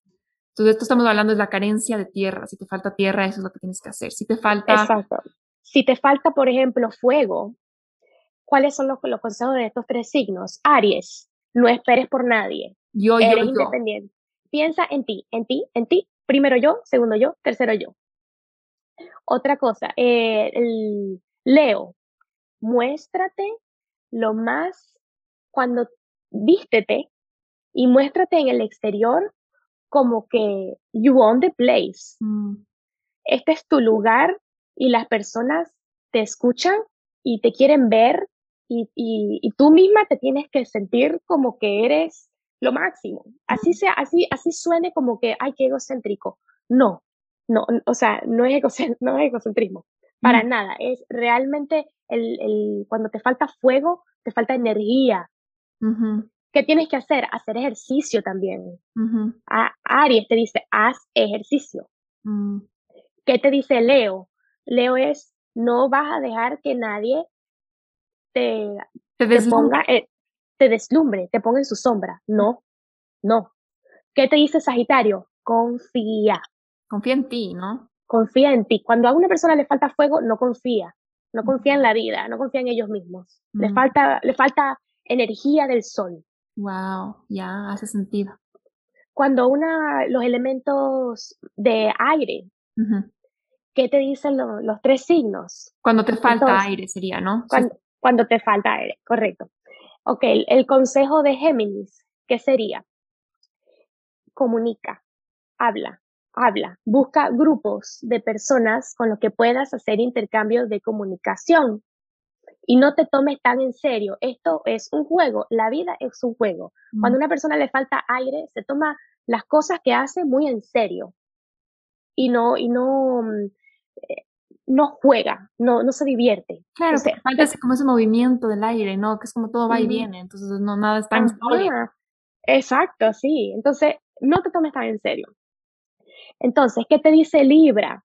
Speaker 1: Entonces, esto estamos hablando de la carencia de tierra. Si te falta tierra, eso es lo que tienes que hacer. Si te falta...
Speaker 2: Exacto. Si te falta, por ejemplo, fuego, ¿cuáles son los, los consejos de estos tres signos? Aries, no esperes por nadie.
Speaker 1: Yo, Eres
Speaker 2: yo, independiente. Piensa en ti, en ti, en ti. Primero yo, segundo yo, tercero yo. Otra cosa, eh, el Leo, muéstrate lo más cuando vístete y muéstrate en el exterior como que you own the place. Mm. Este es tu lugar y las personas te escuchan y te quieren ver y, y, tú misma te tienes que sentir como que eres lo máximo. Así sea, así, así suene como que, ay, qué egocéntrico. No, no, o sea, no es, (laughs) no es egocentrismo, para nada. Es realmente el, el, cuando te falta fuego, te falta energía. ¿Qué tienes que hacer? Hacer ejercicio también. A, Aries te dice, haz ejercicio. Mm. ¿Qué te dice Leo? Leo es, no vas a dejar que nadie te, te, ponga, eh, te deslumbre, te ponga en su sombra. No, no. ¿Qué te dice Sagitario? Confía.
Speaker 1: Confía en ti, ¿no?
Speaker 2: Confía en ti. Cuando a una persona le falta fuego, no confía. No confía en la vida, no confía en ellos mismos. Le falta, le falta energía del sol.
Speaker 1: Wow, ya hace sentido.
Speaker 2: Cuando una, los elementos de aire, ¿qué te dicen los tres signos?
Speaker 1: Cuando te falta aire sería, ¿no?
Speaker 2: Cuando, te falta aire, correcto. Ok, el consejo de Géminis, ¿qué sería? Comunica, habla, habla, busca grupos de personas con los que puedas hacer intercambios de comunicación y no te tomes tan en serio. Esto es un juego, la vida es un juego. Cuando a una persona le falta aire, se toma las cosas que hace muy en serio y no, y no, mm, no juega, no, no se divierte.
Speaker 1: Claro, falta como ese movimiento del aire, ¿no? Que es como todo va y viene, entonces no nada está en
Speaker 2: Exacto, sí. Entonces, no te tomes tan en serio. Entonces, ¿qué te dice Libra?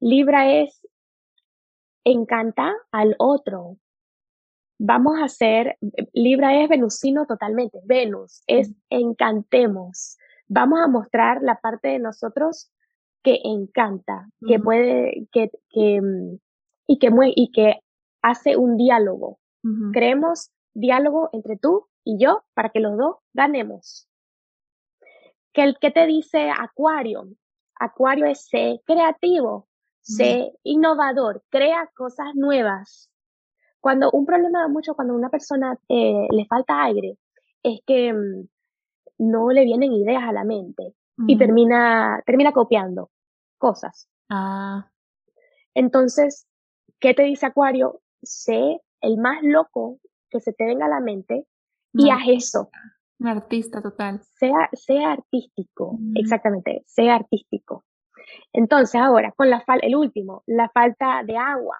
Speaker 2: Libra es encanta al otro. Vamos a hacer, Libra es venusino totalmente, Venus es encantemos. Vamos a mostrar la parte de nosotros que encanta, que puede, que, que, mm, y que, y que hace un diálogo. Creemos diálogo entre tú y yo para que los dos ganemos. ¿Qué, qué te dice Acuario? Acuario es ser creativo, sé innovador, crea cosas nuevas. Cuando un problema mucho cuando a una persona eh, le falta aire es que mm, no le vienen ideas a la mente y termina, termina copiando cosas.
Speaker 1: Ah.
Speaker 2: Entonces, ¿qué te dice Acuario? Sé el más loco que se te venga a la mente y haz eso.
Speaker 1: Un artista total.
Speaker 2: Sea, sea artístico, exactamente, sea artístico. Entonces, ahora, con la el último, la falta de agua.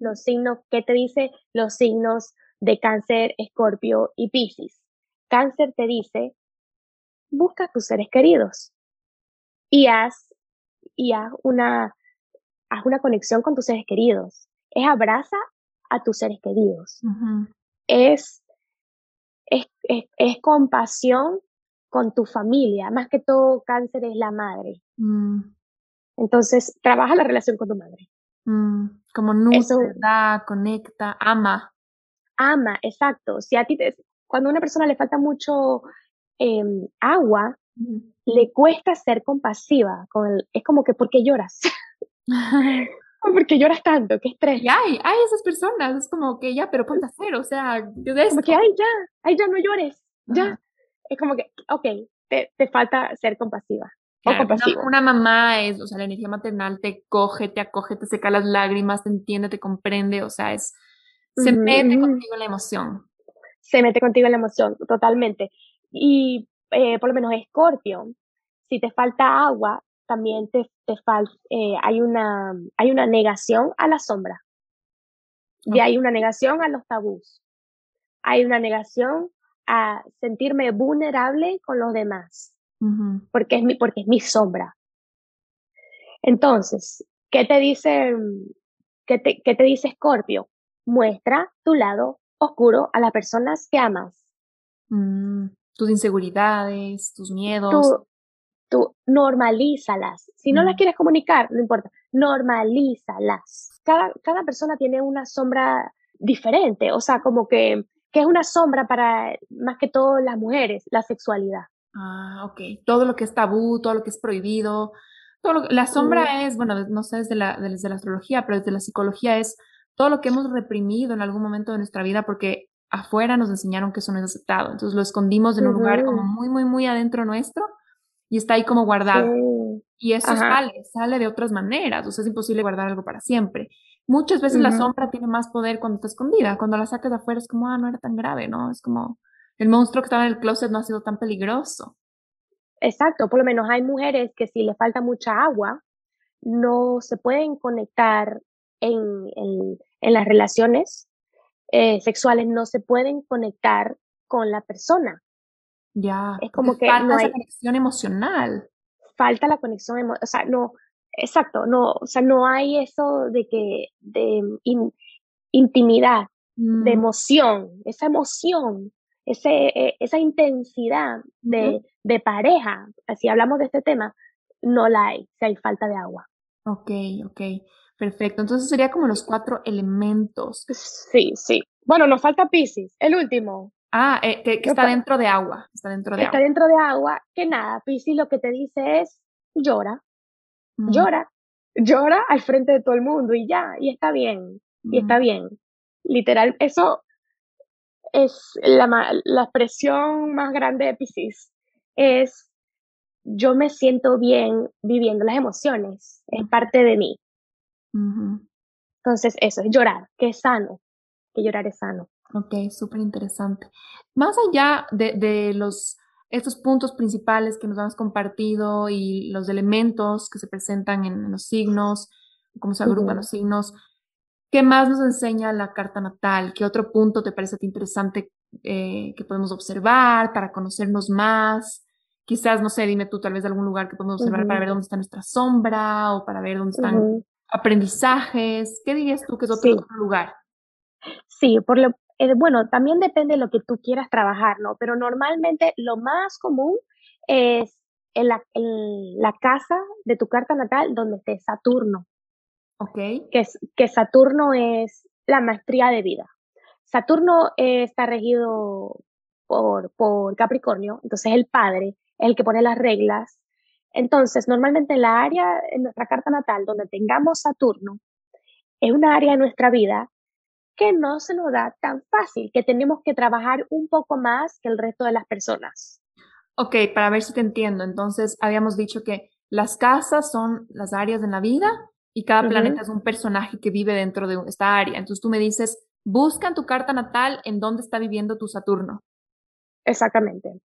Speaker 2: Los signos, ¿qué te dice? Los signos de cáncer, escorpio y piscis. Cáncer te dice, busca a tus seres queridos y haz, y haz una, haz una conexión con tus seres queridos. Es abraza a tus seres queridos. es, es, es, compasión con tu familia. Más que todo, cáncer es la madre. Mm. Entonces, trabaja la relación con tu madre.
Speaker 1: Mm, como nutre, da, conecta, ama.
Speaker 2: Ama, exacto. Si a ti cuando a una persona le falta mucho em, agua, le cuesta ser compasiva. Con es como que, ¿por qué lloras? (laughs) (laughs) ¿Por qué lloras tanto? ¿Qué estrés?
Speaker 1: Y hay, hay esas personas, es como que ya, pero ponte a hacer, o sea,
Speaker 2: ¿qué es Como que, ay, ya, ay, ya no llores, ya. Es como que, ok, te, te falta ser compasiva
Speaker 1: una, mamá es, o sea, la energía maternal te coge, te acoge, te seca las lágrimas, te entiende, te comprende, o sea, es, se mete contigo en la emoción.
Speaker 2: Se mete contigo en la emoción, totalmente. Y eh, por lo menos Escorpio, si te falta agua, también te, te falta, eh, hay, una, hay una negación a la sombra. Y hay una negación a los tabús. Hay una negación a sentirme vulnerable con los demás porque, es mi, porque es mi sombra. Entonces, ¿qué te dice, qué te, qué te dice Scorpio? Muestra tu lado oscuro a las personas que amas.
Speaker 1: Mm, tus inseguridades, tus miedos.
Speaker 2: Tú, tú normalízalas. Si no las quieres comunicar, no importa, normalízalas. Cada, cada persona tiene una sombra diferente, o sea, como que, que es una sombra para más que todo las mujeres, la sexualidad.
Speaker 1: Ah, ok. Todo lo que es tabú, todo lo que es prohibido. Todo la sombra es, bueno, no sé desde la, desde la astrología, pero desde la psicología es todo lo que hemos reprimido en algún momento de nuestra vida porque afuera nos enseñaron que eso no es aceptado. Entonces lo escondimos en un lugar como muy, muy, muy adentro nuestro y está ahí como guardado. Y eso sale, sale de otras maneras. O sea, es imposible guardar algo para siempre. Muchas veces la sombra tiene más poder cuando está escondida. Cuando la sacas de afuera es como, ah, no era tan grave, ¿no? Es como, el monstruo que estaba en el closet no ha sido tan peligroso.
Speaker 2: Exacto, por lo menos hay mujeres que si les falta mucha agua, no se pueden conectar en, en, las relaciones eh, sexuales, no se pueden conectar con la persona.
Speaker 1: Ya. Es como que falta no hay, esa conexión emocional.
Speaker 2: Falta la conexión emocional, o sea, no, exacto, no, o sea, no hay eso de que, de intimidad, de mm. emoción, esa emoción ese, eh, esa intensidad de, de pareja, si hablamos de este tema, no la hay si hay falta de agua.
Speaker 1: Ok, ok, perfecto. Entonces sería como los cuatro elementos.
Speaker 2: Sí, sí. Bueno, nos falta Pisces, el último.
Speaker 1: Ah, eh, que, está dentro de agua. Está dentro de
Speaker 2: está dentro de agua. Que nada, Pisces lo que te dice es llora, llora, llora al frente de todo el mundo y ya, y está bien, y está bien. Literal, eso es la, la expresión más grande de Pisces. Es yo me siento bien viviendo las emociones, es parte de mí. Entonces, eso es llorar, que es sano, que llorar es sano.
Speaker 1: Ok, súper interesante. Más allá de, de, los, estos puntos principales que nos has compartido y los elementos que se presentan en, los signos, cómo se agrupan los signos, ¿qué más nos enseña la carta natal? ¿Qué otro punto te parece interesante eh, que podemos observar para conocernos más? Quizás, no sé, dime tú tal vez de algún lugar que podemos observar para ver dónde está nuestra sombra o para ver dónde están aprendizajes. ¿Qué dirías tú que es otro, lugar?
Speaker 2: Sí, por lo, eh, bueno, también depende de lo que tú quieras trabajar, ¿no? Pero normalmente lo más común es en la, la casa de tu carta natal donde esté Saturno.
Speaker 1: Ok.
Speaker 2: Que, es, que Saturno es la maestría de vida. Saturno está regido por, por Capricornio, entonces el padre es el que pone las reglas. Entonces, normalmente en la área, en nuestra carta natal, donde tengamos Saturno, es una área de nuestra vida que no se nos da tan fácil, que tenemos que trabajar un poco más que el resto de las personas.
Speaker 1: Ok, para ver si te entiendo. Entonces, habíamos dicho que las casas son las áreas de la vida y cada planeta es un personaje que vive dentro de esta área. Entonces, tú me dices, busca en tu carta natal en dónde está viviendo tu Saturno.
Speaker 2: Exactamente.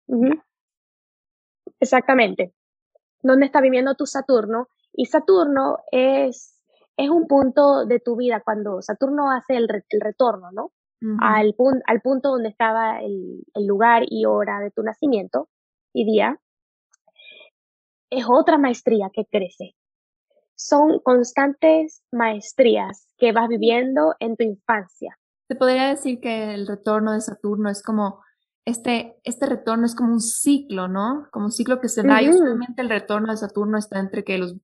Speaker 2: Exactamente. ¿Dónde está viviendo tu Saturno? Y Saturno es, es un punto de tu vida cuando Saturno hace el, retorno, ¿no? al, al punto donde estaba el, el lugar y hora de tu nacimiento y día. Es otra maestría que crece. Son constantes maestrías que vas viviendo en tu infancia.
Speaker 1: Se podría decir que el retorno de Saturno es como este, este retorno es como un ciclo, ¿no? Como un ciclo que se da y usualmente el retorno de Saturno está entre que los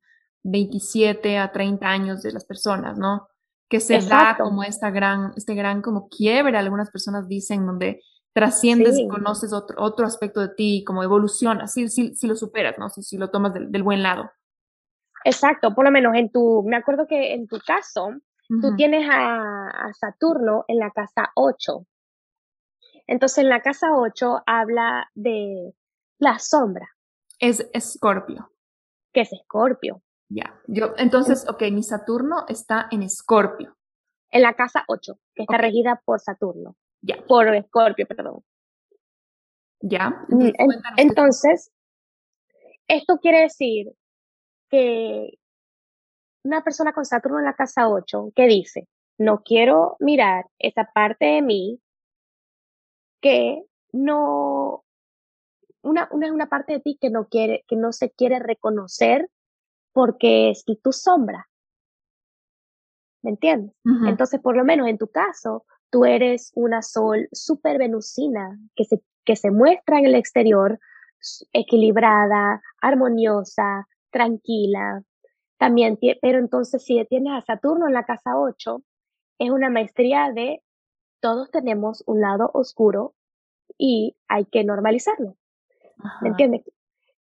Speaker 1: 27 a 30 años de las personas, ¿no? Que se da como esta gran, este gran como quiebre, algunas personas dicen, donde trasciendes y conoces otro, otro aspecto de ti, como evolucionas, si, si, lo superas, ¿no? Si, si lo tomas del, buen lado.
Speaker 2: Exacto, por lo menos en tu, me acuerdo que en tu caso, tú tienes a, a, Saturno en la casa 8. Entonces, en la casa 8 habla de la sombra.
Speaker 1: Es Escorpio.
Speaker 2: Que es Escorpio.
Speaker 1: Ya. Yo, entonces, ok, mi Saturno está en Escorpio.
Speaker 2: En la casa 8, que está regida por Saturno.
Speaker 1: Ya.
Speaker 2: Por Escorpio, perdón.
Speaker 1: Ya.
Speaker 2: Mm, entonces, esto quiere decir que una persona con Saturno en la casa 8, que dice, no quiero mirar esa parte de mí que no, una, una, una parte de ti que no quiere, que no se quiere reconocer porque es tu sombra. ¿Me entiendes? Entonces, por lo menos en tu caso, tú eres una sol súper venusina que se, que se muestra en el exterior equilibrada, armoniosa, tranquila. También, pero entonces si tienes a Saturno en la casa 8, es una maestría de todos tenemos un lado oscuro y hay que normalizarlo. ¿Me entiendes?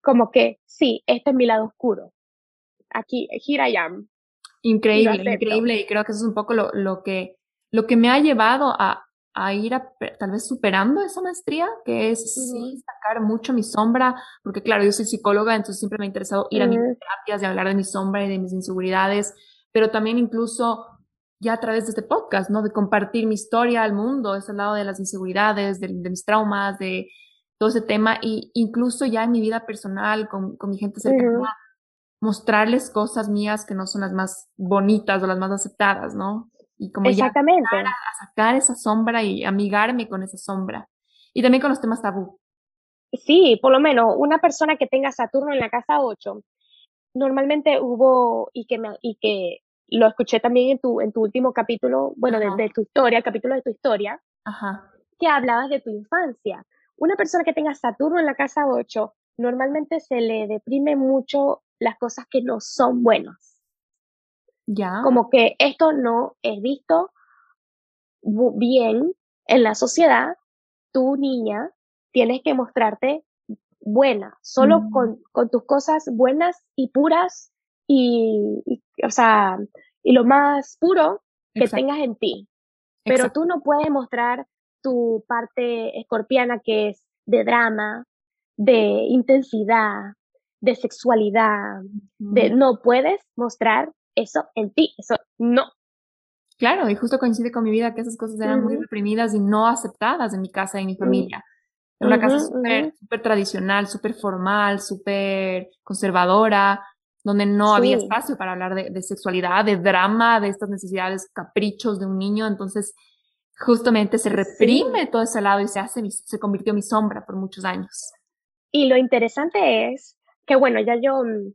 Speaker 2: Como que, sí, este es mi lado oscuro. Aquí, here I am.
Speaker 1: Increíble, increíble. Y creo que eso es un poco lo, lo, que, lo que me ha llevado a, a ir a, tal vez superando esa maestría, que es sí, sacar mucho mi sombra, porque claro, yo soy psicóloga, entonces siempre me ha interesado ir a mis terapias y hablar de mi sombra y de mis inseguridades, pero también incluso ya a través de este podcast, ¿no? De compartir mi historia al mundo, ese lado de las inseguridades, de, mis traumas, de todo ese tema, y incluso ya en mi vida personal, con, con mi gente cercana, mostrarles cosas mías que no son las más bonitas o las más aceptadas, ¿no? Y como
Speaker 2: Exactamente.
Speaker 1: ya a, sacar esa sombra y amigarme con esa sombra. Y también con los temas tabú.
Speaker 2: Sí, por lo menos una persona que tenga Saturno en la casa 8, normalmente hubo, y que, me, y que lo escuché también en tu, en tu último capítulo, bueno, de, tu historia, capítulo de tu historia, que hablabas de tu infancia. Una persona que tenga Saturno en la casa 8, normalmente se le deprime mucho las cosas que no son buenas.
Speaker 1: Ya.
Speaker 2: Como que esto no es visto bien en la sociedad, tu niña, tienes que mostrarte buena, solo mm. con, con, tus cosas buenas y puras y, o sea, y lo más puro que tengas en ti. Pero tú no puedes mostrar tu parte escorpiana que es de drama, de intensidad, de sexualidad, de no puedes mostrar eso en ti, eso no.
Speaker 1: Claro, y justo coincide con mi vida que esas cosas eran muy reprimidas y no aceptadas en mi casa y en mi familia. Era una casa súper tradicional, súper formal, súper conservadora, donde no había espacio para hablar de, de, sexualidad, de drama, de estas necesidades, caprichos de un niño. Entonces, justamente se reprime todo ese lado y se hace, se convirtió en mi sombra por muchos años.
Speaker 2: Y lo interesante es que, bueno, ya yo, mm,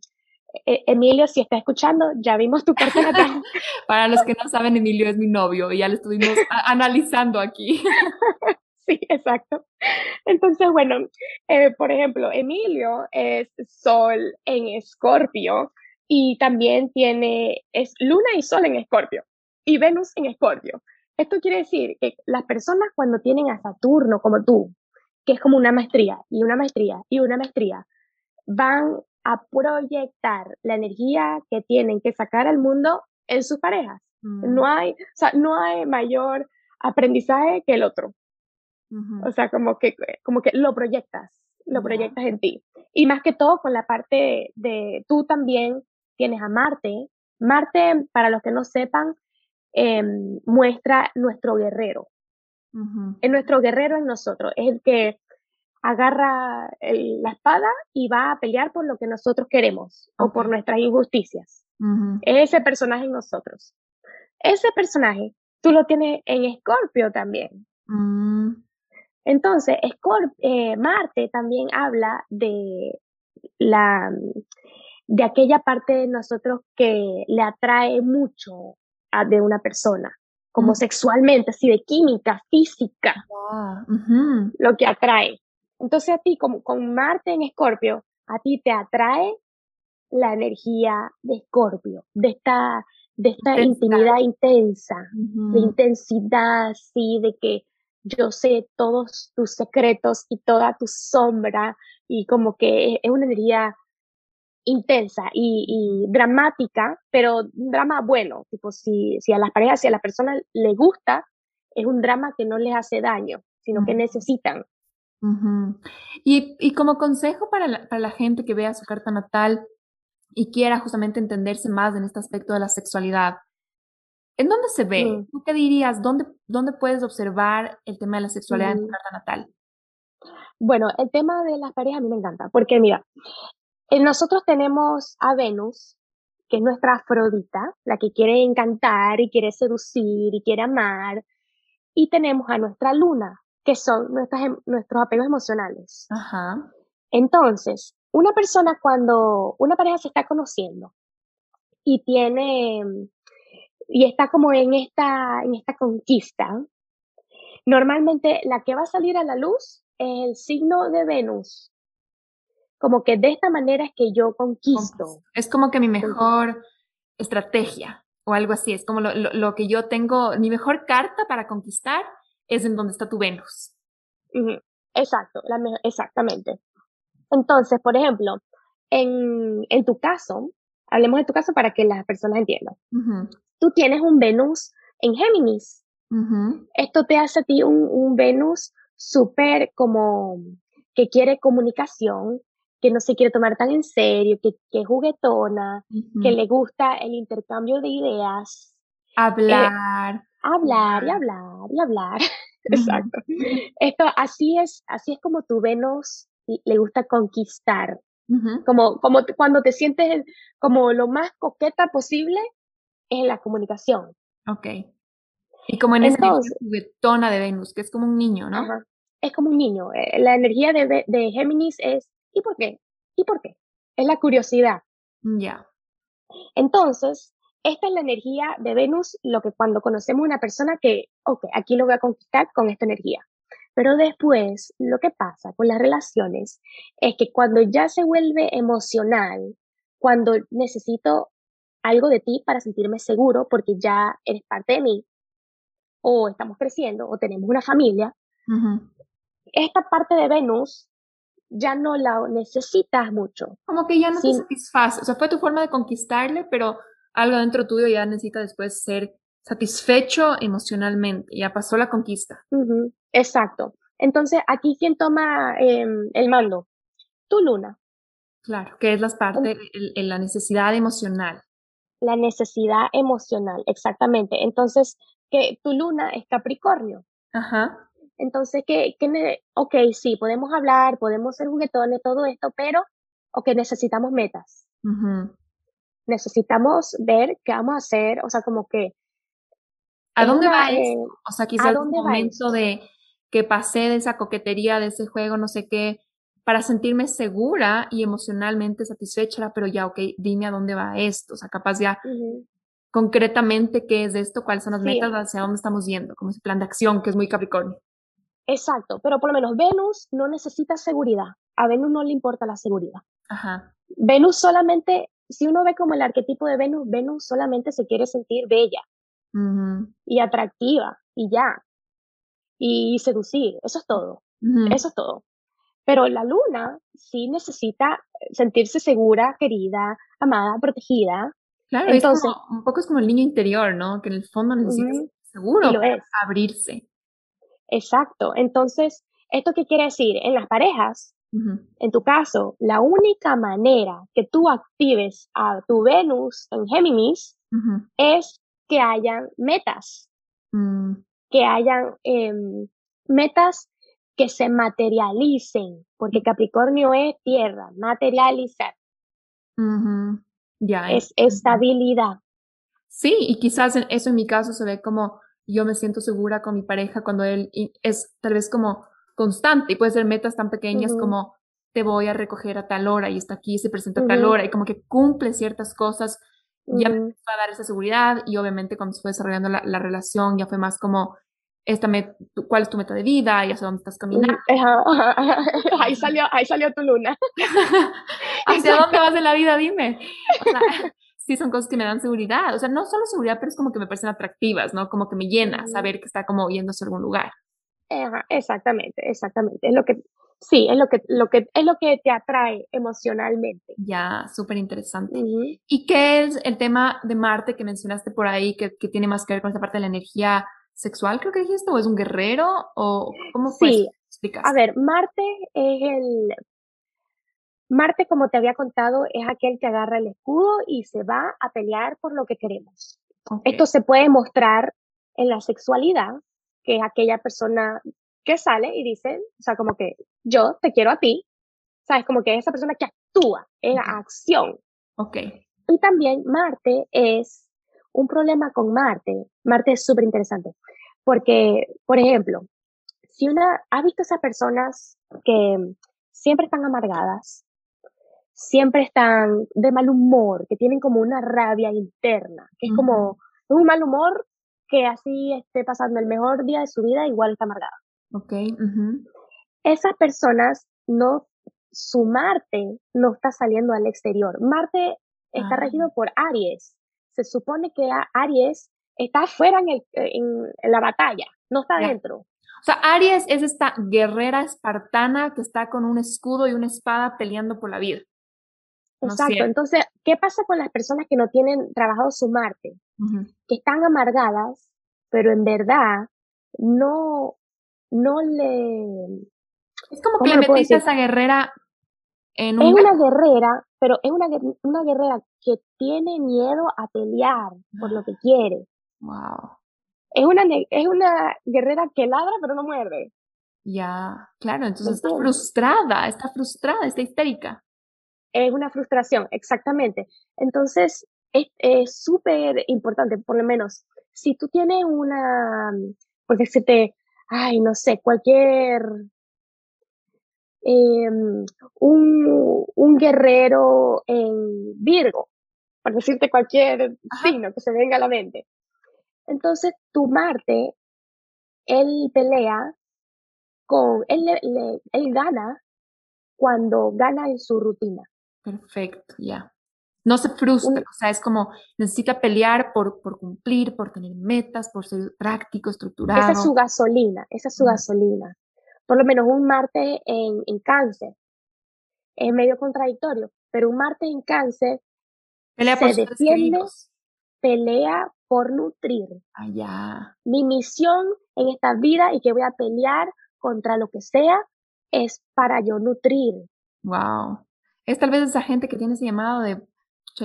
Speaker 2: e, Emilio, si está escuchando, ya vimos tu natal. (laughs)
Speaker 1: Para los que no saben, Emilio es mi novio y ya lo estuvimos analizando aquí. (laughs) (laughs)
Speaker 2: sí, exacto. Entonces, bueno, eh, por ejemplo, Emilio es Sol en Escorpio y también tiene, es Luna y Sol en Escorpio y Venus en Escorpio. Esto quiere decir que las personas cuando tienen a Saturno como tú, que es como una maestría y una maestría y una maestría, van a proyectar la energía que tienen que sacar al mundo en sus parejas. Mm. No hay, o sea, no hay mayor aprendizaje que el otro. O sea, como que, como que lo proyectas, lo proyectas en ti. Y más que todo con la parte de, tú también tienes a Marte. Marte, para los que no sepan, em, muestra nuestro guerrero. Es nuestro guerrero en nosotros, es el que agarra la espada y va a pelear por lo que nosotros queremos o por nuestras injusticias. Ese personaje en nosotros. Ese personaje tú lo tienes en Escorpio también. Mm. Entonces, eh, Marte también habla de la de aquella parte de nosotros que le atrae mucho a, de una persona, como sexualmente, así de química, física, lo que atrae. Entonces a ti, como con Marte en Escorpio, a ti te atrae la energía de Escorpio, de esta, de esta intimidad intensa, de intensidad, sí, de que yo sé todos tus secretos y toda tu sombra y como que es una energía intensa y, dramática, pero un drama bueno, tipo si, si a las parejas, si a las personas les gusta, es un drama que no les hace daño, sino que necesitan.
Speaker 1: Y, como consejo para la, gente que vea su carta natal y quiera justamente entenderse más en este aspecto de la sexualidad, ¿en dónde se ve? Mm. ¿Tú qué dirías? ¿Dónde, ¿Dónde puedes observar el tema de la sexualidad en tu carta natal?
Speaker 2: Bueno, el tema de las parejas a mí me encanta, porque mira, nosotros tenemos a Venus, que es nuestra Afrodita, la que quiere encantar y quiere seducir y quiere amar, y tenemos a nuestra Luna, que son nuestras, em, nuestros apegos emocionales. Ajá. Entonces, una persona cuando una pareja se está conociendo y tiene y está como en esta en esta conquista, normalmente la que va a salir a la luz es el signo de Venus. Como que de esta manera es que yo conquisto.
Speaker 1: Es como que mi mejor estrategia o algo así. Es como lo, lo que yo tengo, mi mejor carta para conquistar es en donde está tu Venus.
Speaker 2: Exacto, la, exactamente. Entonces, por ejemplo, en, en, tu caso, hablemos de tu caso para que las personas entiendan. Tú tienes un Venus en Géminis. Esto te hace a ti un, un Venus súper como que quiere comunicación, que no se quiere tomar tan en serio, que, que es juguetona, que le gusta el intercambio de ideas.
Speaker 1: Hablar.
Speaker 2: hablar y hablar (laughs) y hablar. Exacto. Esto, así es, así es como tu Venus le gusta conquistar. Como, como cuando te sientes como lo más coqueta posible en la comunicación.
Speaker 1: Ok. Y como en esa juguetona de Venus, que es como un niño, ¿no?
Speaker 2: Es como un niño. Eh, la energía de, de Géminis es, ¿y por qué? ¿Y por qué? Es la curiosidad.
Speaker 1: Ya.
Speaker 2: Entonces, esta es la energía de Venus, lo que cuando conocemos una persona que, ok, aquí lo voy a conquistar con esta energía. Pero después, lo que pasa con las relaciones es que cuando ya se vuelve emocional, cuando necesito algo de ti para sentirme seguro porque ya eres parte de mí, o estamos creciendo, o tenemos una familia, esta parte de Venus ya no la necesitas mucho.
Speaker 1: Como que ya no te satisface, o sea, fue tu forma de conquistarle, pero algo dentro tuyo ya necesita después ser satisfecho emocionalmente, ya pasó la conquista.
Speaker 2: Exacto. Entonces, aquí, ¿quién toma em, el mando? Tu luna.
Speaker 1: Claro, que es la parte, la necesidad emocional.
Speaker 2: La necesidad emocional, exactamente. Entonces, que tu luna es Capricornio.
Speaker 1: Ajá.
Speaker 2: Entonces, que, que ok, sí, podemos hablar, podemos ser juguetones, todo esto, pero, ok, necesitamos metas. Necesitamos ver qué vamos a hacer, o sea, como que...
Speaker 1: ¿A dónde va eh, O sea, quizás el momento de que pasé de esa coquetería, de ese juego, no sé qué, para sentirme segura y emocionalmente satisfecha, pero ya, ok, dime a dónde va esto, o sea, capaz ya concretamente qué es esto, cuáles son las metas, hacia dónde estamos yendo, como ese plan de acción que es muy Capricornio.
Speaker 2: Exacto, pero por lo menos Venus no necesita seguridad. A Venus no le importa la seguridad.
Speaker 1: Ajá.
Speaker 2: Venus solamente, si uno ve como el arquetipo de Venus, Venus solamente se quiere sentir bella y atractiva y ya. Y seducir, eso es todo. Eso es todo. Pero la luna sí necesita sentirse segura, querida, amada, protegida.
Speaker 1: Claro, Entonces, es como, un poco es como el niño interior, ¿no? Que en el fondo necesita seguro abrirse.
Speaker 2: Exacto. Entonces, ¿esto qué quiere decir? En las parejas, en tu caso, la única manera que tú actives a tu Venus en Géminis es que hayan metas, mm. que hayan em, metas que se materialicen, porque Capricornio es tierra, materializar.
Speaker 1: Ya.
Speaker 2: Es estabilidad.
Speaker 1: Sí, y quizás eso en mi caso se ve como yo me siento segura con mi pareja cuando él es tal vez como constante y puede ser metas tan pequeñas como te voy a recoger a tal hora y está aquí, se presenta a tal hora y como que cumple ciertas cosas, ya me va a dar esa seguridad y obviamente cuando se fue desarrollando la, relación ya fue más como esta cuál es tu meta de vida y hacia dónde estás caminando. (laughs)
Speaker 2: ahí salió, ahí salió tu luna. (laughs)
Speaker 1: ¿Hacia dónde vas en la vida? Dime. O sea, (laughs) sí son cosas que me dan seguridad. O sea, no solo seguridad, pero es como que me parecen atractivas, ¿no? Como que me llena saber que está como yéndose a algún lugar.
Speaker 2: exactamente, exactamente. Es lo que, sí, es lo que, lo que, es lo que te atrae emocionalmente.
Speaker 1: Ya, súper interesante. ¿Y qué es el tema de Marte que mencionaste por ahí, que, que, tiene más que ver con esa parte de la energía sexual, creo que dijiste, o es un guerrero, o cómo fue? Sí.
Speaker 2: A ver, Marte es el, Marte, como te había contado, es aquel que agarra el escudo y se va a pelear por lo que queremos. Esto se puede mostrar en la sexualidad, que es aquella persona que sale y dice, o sea, como que yo te quiero a ti, ¿sabes? Como que es esa persona que actúa en acción.
Speaker 1: Ok.
Speaker 2: Y también Marte es un problema con Marte. Marte es súper interesante, porque, por ejemplo, si una, ¿has visto esas personas que siempre están amargadas, siempre están de mal humor, que tienen como una rabia interna, que es como un mal humor que así esté pasando el mejor día de su vida, igual está amargada.
Speaker 1: Ok.
Speaker 2: Esas personas no, su Marte no está saliendo al exterior. Marte está ah. regido por Aries. Se supone que Aries está afuera en, en, la batalla, no está dentro.
Speaker 1: O sea, Aries es esta guerrera espartana que está con un escudo y una espada peleando por la vida.
Speaker 2: Exacto. Entonces, ¿qué pasa con las personas que no tienen trabajado su Marte? Que están amargadas, pero en verdad no, no le...
Speaker 1: Es como que le metiste a esa guerrera en un...
Speaker 2: Es una guerrera, pero es una, una guerrera que tiene miedo a pelear por lo que quiere.
Speaker 1: Wow.
Speaker 2: Es una, es una guerrera que ladra pero no muerde.
Speaker 1: Ya, claro, entonces está frustrada, está frustrada, está histérica
Speaker 2: es una frustración, exactamente. Entonces, es súper importante, por lo menos, si tú tienes una, por decirte, ay, no sé, cualquier, em, un, un, guerrero en Virgo, por decirte cualquier signo que se venga a la mente. Entonces, tu Marte, él pelea con, él, él gana cuando gana en su rutina.
Speaker 1: Perfecto, ya. No se frustra, o sea, es como necesita pelear por, por cumplir, por tener metas, por ser práctico, estructurado.
Speaker 2: Esa es su gasolina, esa es su gasolina. Por lo menos un Marte en, en cáncer. Es medio contradictorio, pero un Marte en cáncer
Speaker 1: pelea se defiende,
Speaker 2: pelea por nutrir.
Speaker 1: Allá.
Speaker 2: Ah, Mi misión en esta vida y que voy a pelear contra lo que sea es para yo nutrir.
Speaker 1: Wow. Es tal vez esa gente que tiene ese llamado de,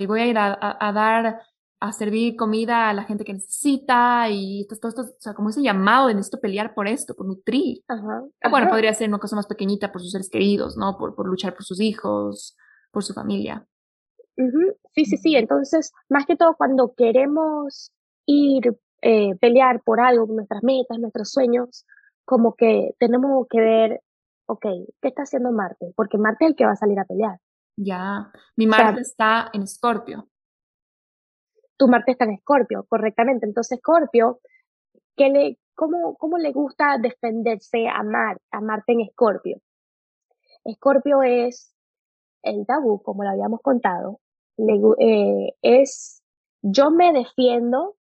Speaker 1: voy a ir a, dar, a servir comida a la gente que necesita y todo esto, o sea, como ese llamado de necesito pelear por esto, por nutrir.
Speaker 2: Ajá,
Speaker 1: ah, Bueno, podría ser una cosa más pequeñita por sus seres queridos, ¿no? Por, por luchar por sus hijos, por su familia.
Speaker 2: Sí, sí, sí. Entonces, más que todo, cuando queremos ir, eh, pelear por algo, nuestras metas, nuestros sueños, como que tenemos que ver, ok, ¿qué está haciendo Marte? Porque Marte es el que va a salir a pelear.
Speaker 1: Ya, mi Marte está en Escorpio.
Speaker 2: Tu Marte está en Escorpio, correctamente. Entonces, Escorpio, ¿qué le, cómo, ¿cómo le gusta defenderse a, Mar, a Marte en Escorpio? Escorpio es el tabú, como lo habíamos contado, eh, es yo me defiendo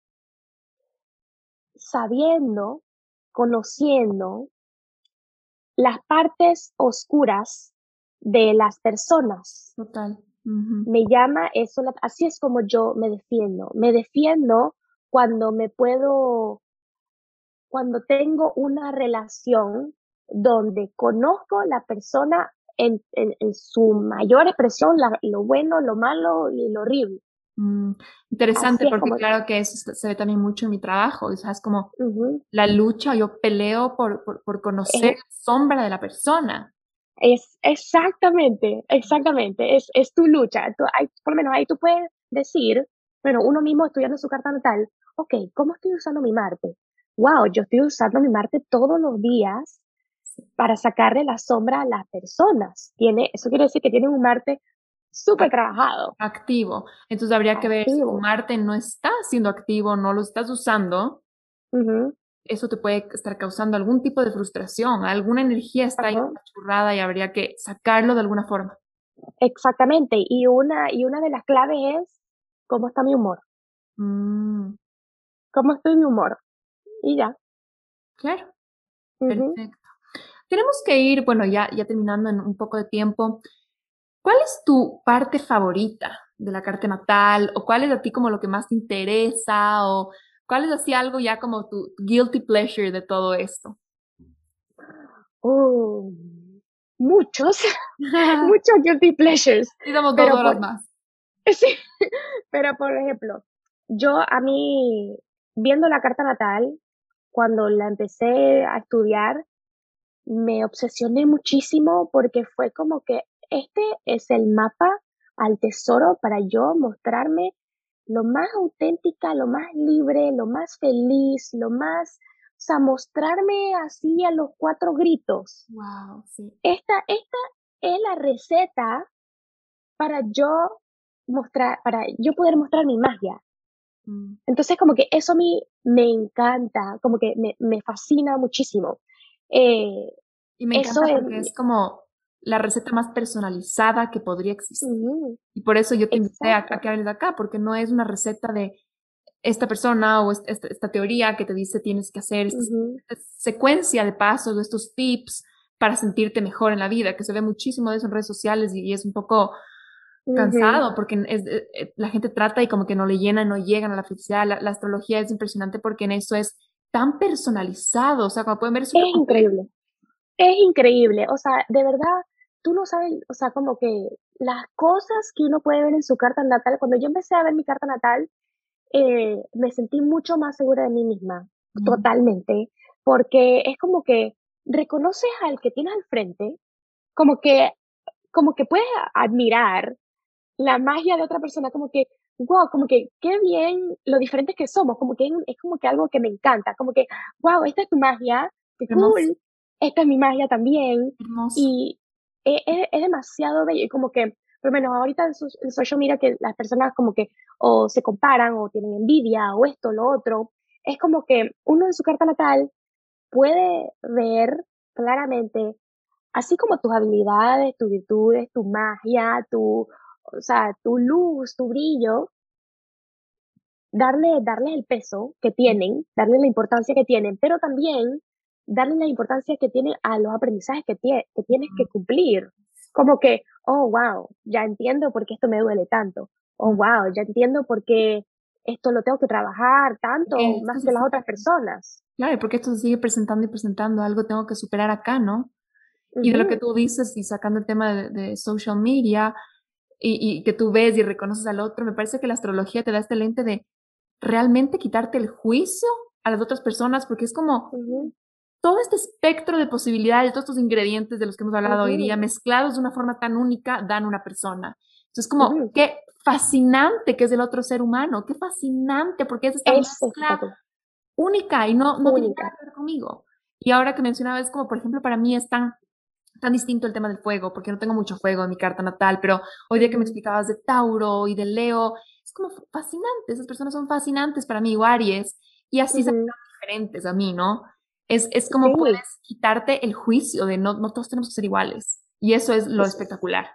Speaker 2: sabiendo, conociendo las partes oscuras de las personas.
Speaker 1: Total.
Speaker 2: Me llama eso, así es como yo me defiendo. Me defiendo cuando me puedo, cuando tengo una relación donde conozco la persona en, su mayor expresión, lo bueno, lo malo y lo horrible.
Speaker 1: Mm, interesante, porque claro que eso se ve también mucho en mi trabajo, o sea, es como la lucha, yo peleo por, por, conocer la sombra de la persona.
Speaker 2: Es exactamente, exactamente, es, es tu lucha. hay, por lo menos ahí tú puedes decir, bueno, uno mismo estudiando su carta natal, ok, ¿cómo estoy usando mi Marte? Wow, yo estoy usando mi Marte todos los días para sacarle la sombra a las personas. Tiene, eso quiere decir que tiene un Marte súper trabajado.
Speaker 1: Activo. Entonces habría que ver si Marte no está siendo activo, no lo estás usando. Eso te puede estar causando algún tipo de frustración, alguna energía está ahí churrada y habría que sacarlo de alguna forma.
Speaker 2: Exactamente. Y una, y una de las claves es cómo está mi humor.
Speaker 1: Mm.
Speaker 2: ¿Cómo estoy mi humor? Y ya.
Speaker 1: Claro. Perfecto. Tenemos que ir, bueno, ya, ya terminando en un poco de tiempo. ¿Cuál es tu parte favorita de la carta natal? ¿O cuál es a ti como lo que más te interesa? ¿O cuál es así algo ya como tu guilty pleasure de todo esto?
Speaker 2: Oh, muchos, (laughs) muchos guilty pleasures.
Speaker 1: Y damos dos horas más. (laughs)
Speaker 2: Sí, pero por ejemplo, yo a mí, viendo la carta natal, cuando la empecé a estudiar, me obsesioné muchísimo porque fue como que este es el mapa al tesoro para yo mostrarme lo más auténtica, lo más libre, lo más feliz, lo más, o sea, mostrarme así a los cuatro gritos.
Speaker 1: Wow, sí.
Speaker 2: Esta, esta es la receta para yo mostrar, para yo poder mostrar mi magia. Mm. Entonces, como que eso a mí me encanta, como que me, me fascina muchísimo. Eh,
Speaker 1: y me encanta porque es como la receta más personalizada que podría existir. Y por eso yo te invité a, que hables de acá, porque no es una receta de esta persona o esta, teoría que te dice tienes que hacer esta, secuencia de pasos estos tips para sentirte mejor en la vida, que se ve muchísimo de eso en redes sociales y, es un poco cansado porque es, eh, eh, la gente trata y como que no le llena, no llegan a la felicidad. La, astrología es impresionante porque en eso es tan personalizado, o sea, como pueden ver,
Speaker 2: es, es increíble. Es increíble, o sea, de verdad, tú no sabes, o sea, como que las cosas que uno puede ver en su carta natal, cuando yo empecé a ver mi carta natal, eh, me sentí mucho más segura de mí misma, totalmente, porque es como que reconoces al que tienes al frente, como que, como que puedes admirar la magia de otra persona, como que, wow, como que qué bien lo diferentes que somos, como que es como que algo que me encanta, como que, wow, esta es tu magia, qué cool, esta es mi magia también. Y es, es, demasiado bello. Y como que, por lo menos ahorita en, social media, que las personas como que o se comparan o tienen envidia o esto, lo otro, es como que uno en su carta natal puede ver claramente, así como tus habilidades, tus virtudes, tu magia, tu, o sea, tu luz, tu brillo, darle, darle el peso que tienen, darle la importancia que tienen, pero también darle la importancia que tienen a los aprendizajes que, que tienes que cumplir. Como que, oh, wow, ya entiendo por qué esto me duele tanto. Oh, wow, ya entiendo por qué esto lo tengo que trabajar tanto más que las otras personas.
Speaker 1: Claro, porque esto se sigue presentando y presentando, algo tengo que superar acá, ¿no? Y de lo que tú dices y sacando el tema de, social media y, y, que tú ves y reconoces al otro, me parece que la astrología te da este lente de realmente quitarte el juicio a las otras personas, porque es como todo este espectro de posibilidades, todos estos ingredientes de los que hemos hablado hoy día, mezclados de una forma tan única, dan una persona. Entonces, como, qué fascinante que es el otro ser humano, qué fascinante, porque es esta mezcla única y no, no tiene nada que ver conmigo. Y ahora que mencionaba, es como, por ejemplo, para mí es tan, tan distinto el tema del fuego, porque no tengo mucho fuego en mi carta natal, pero hoy día que me explicabas de Tauro y de Leo, es como fascinante, esas personas son fascinantes para mí, o Aries, y así son diferentes a mí, ¿no? Es, es como puedes quitarte el juicio de no, no todos tenemos que ser iguales, y eso es lo espectacular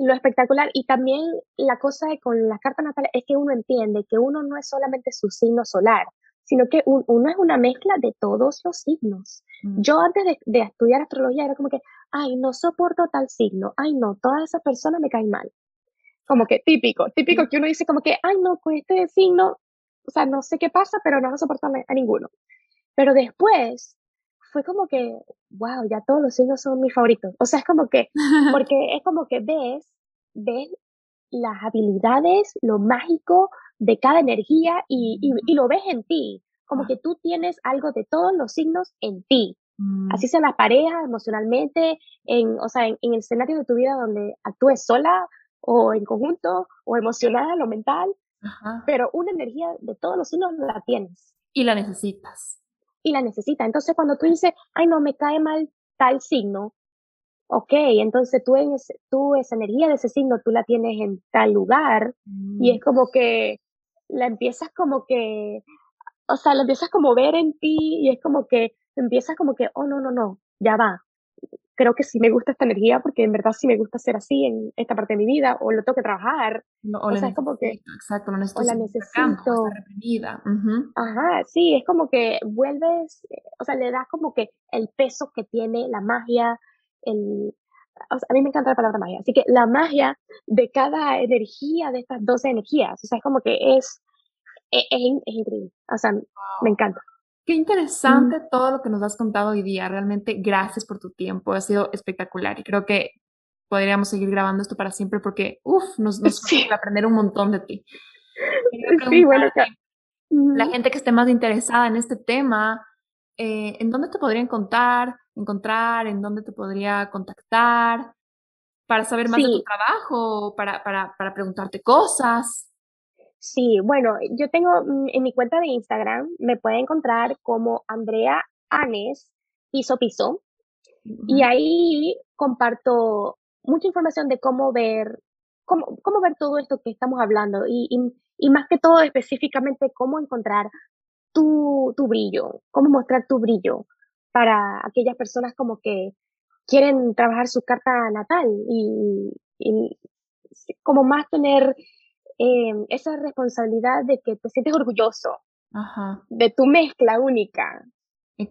Speaker 2: lo espectacular y también la cosa de con las cartas natales es que uno entiende que uno no es solamente su signo solar, sino que uno es una mezcla de todos los signos. Mm. Yo antes de, estudiar astrología era como que, ay, no soporto tal signo, ay, no, todas esas personas me caen mal. Como que típico, típico que uno dice como que, ay, no, con este signo, o sea, no sé qué pasa, pero no soporto a, a ninguno. Pero después fue como que, wow, ya todos los signos son mis favoritos. O sea, es como que, (laughs) porque es como que ves, ves las habilidades, lo mágico de cada energía y, y, lo ves en ti. Como que tú tienes algo de todos los signos en ti. Mm. Así sea la pareja, emocionalmente, en, o sea, en, el escenario de tu vida donde actúes sola o en conjunto o emocional o mental. Pero una energía de todos los signos la tienes.
Speaker 1: Y la necesitas
Speaker 2: y la necesita. Entonces, cuando tú dices, ay, no, me cae mal tal signo, ok, entonces tú, en tú esa energía de ese signo, tú la tienes en tal lugar y es mm. como que la empiezas como que, o sea, la empiezas como ver en ti y es como que empiezas como que, oh, no, no, no, ya va, creo que sí me gusta esta energía porque en verdad sí me gusta ser así en esta parte de mi vida o lo tengo que trabajar. o, sea, es como que...
Speaker 1: Exacto, no necesito. O la necesito. reprimida.
Speaker 2: Ajá, sí, es como que vuelves, o sea, le das como que el peso que tiene la magia, el... a mí me encanta la palabra magia, así que la magia de cada energía de estas 12 energías, o sea, es como que es, e, es, es, increíble, o sea, me encanta.
Speaker 1: Qué interesante todo lo que nos has contado hoy día. Realmente gracias por tu tiempo. Ha sido espectacular y creo que podríamos seguir grabando esto para siempre porque, uff, nos, nos (laughs) sí. aprender un montón de ti. Sí, bueno, la gente que esté más interesada en este tema, eh, ¿en dónde te podría encontrar, encontrar, en dónde te podría contactar para saber más de tu trabajo, para, para, para preguntarte cosas?
Speaker 2: Sí, bueno, yo tengo mm, en mi cuenta de Instagram, me puede encontrar como Andrea Anes Piso Piso. Y ahí comparto mucha información de cómo ver, cómo, cómo ver todo esto que estamos hablando y, y, más que todo específicamente cómo encontrar tu, tu brillo, cómo mostrar tu brillo para aquellas personas como que quieren trabajar su carta natal y, y como más tener eh, esa responsabilidad de que te sientes orgulloso de tu mezcla única.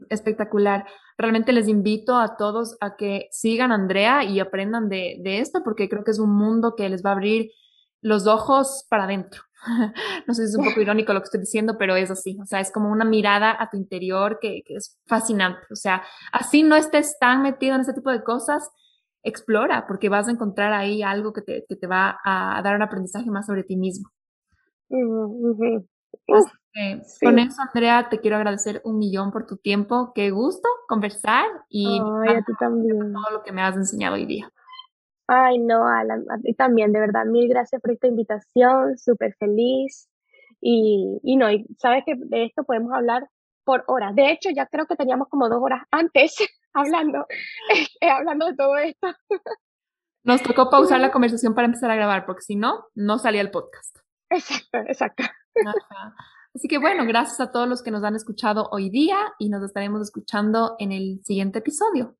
Speaker 1: Espectacular. Realmente les invito a todos a que sigan a Andrea y aprendan de, de esto porque creo que es un mundo que les va a abrir los ojos para adentro. (laughs) no sé si es un poco (laughs) irónico lo que estoy diciendo, pero es así. O sea, es como una mirada a tu interior que, que es fascinante. O sea, así no estés tan metido en ese tipo de cosas, explora, porque vas a encontrar ahí algo que te, que te va a dar un aprendizaje más sobre ti mismo. Con eso, Andrea, te quiero agradecer un millón por tu tiempo. Qué gusto conversar y
Speaker 2: a ti también.
Speaker 1: todo lo que me has enseñado hoy día.
Speaker 2: Ay, no, Alan, a ti también, de verdad, mil gracias por esta invitación, súper feliz. Y, y no, y sabes que de esto podemos hablar por horas. De hecho, ya creo que teníamos como dos horas antes (laughs) hablando, (laughs) eh, hablando de todo esto.
Speaker 1: Nos tocó pausar la conversación para empezar a grabar, porque si no, no salía el podcast.
Speaker 2: Exacto, exacto.
Speaker 1: Así que bueno, gracias a todos los que nos han escuchado hoy día y nos estaremos escuchando en el siguiente episodio.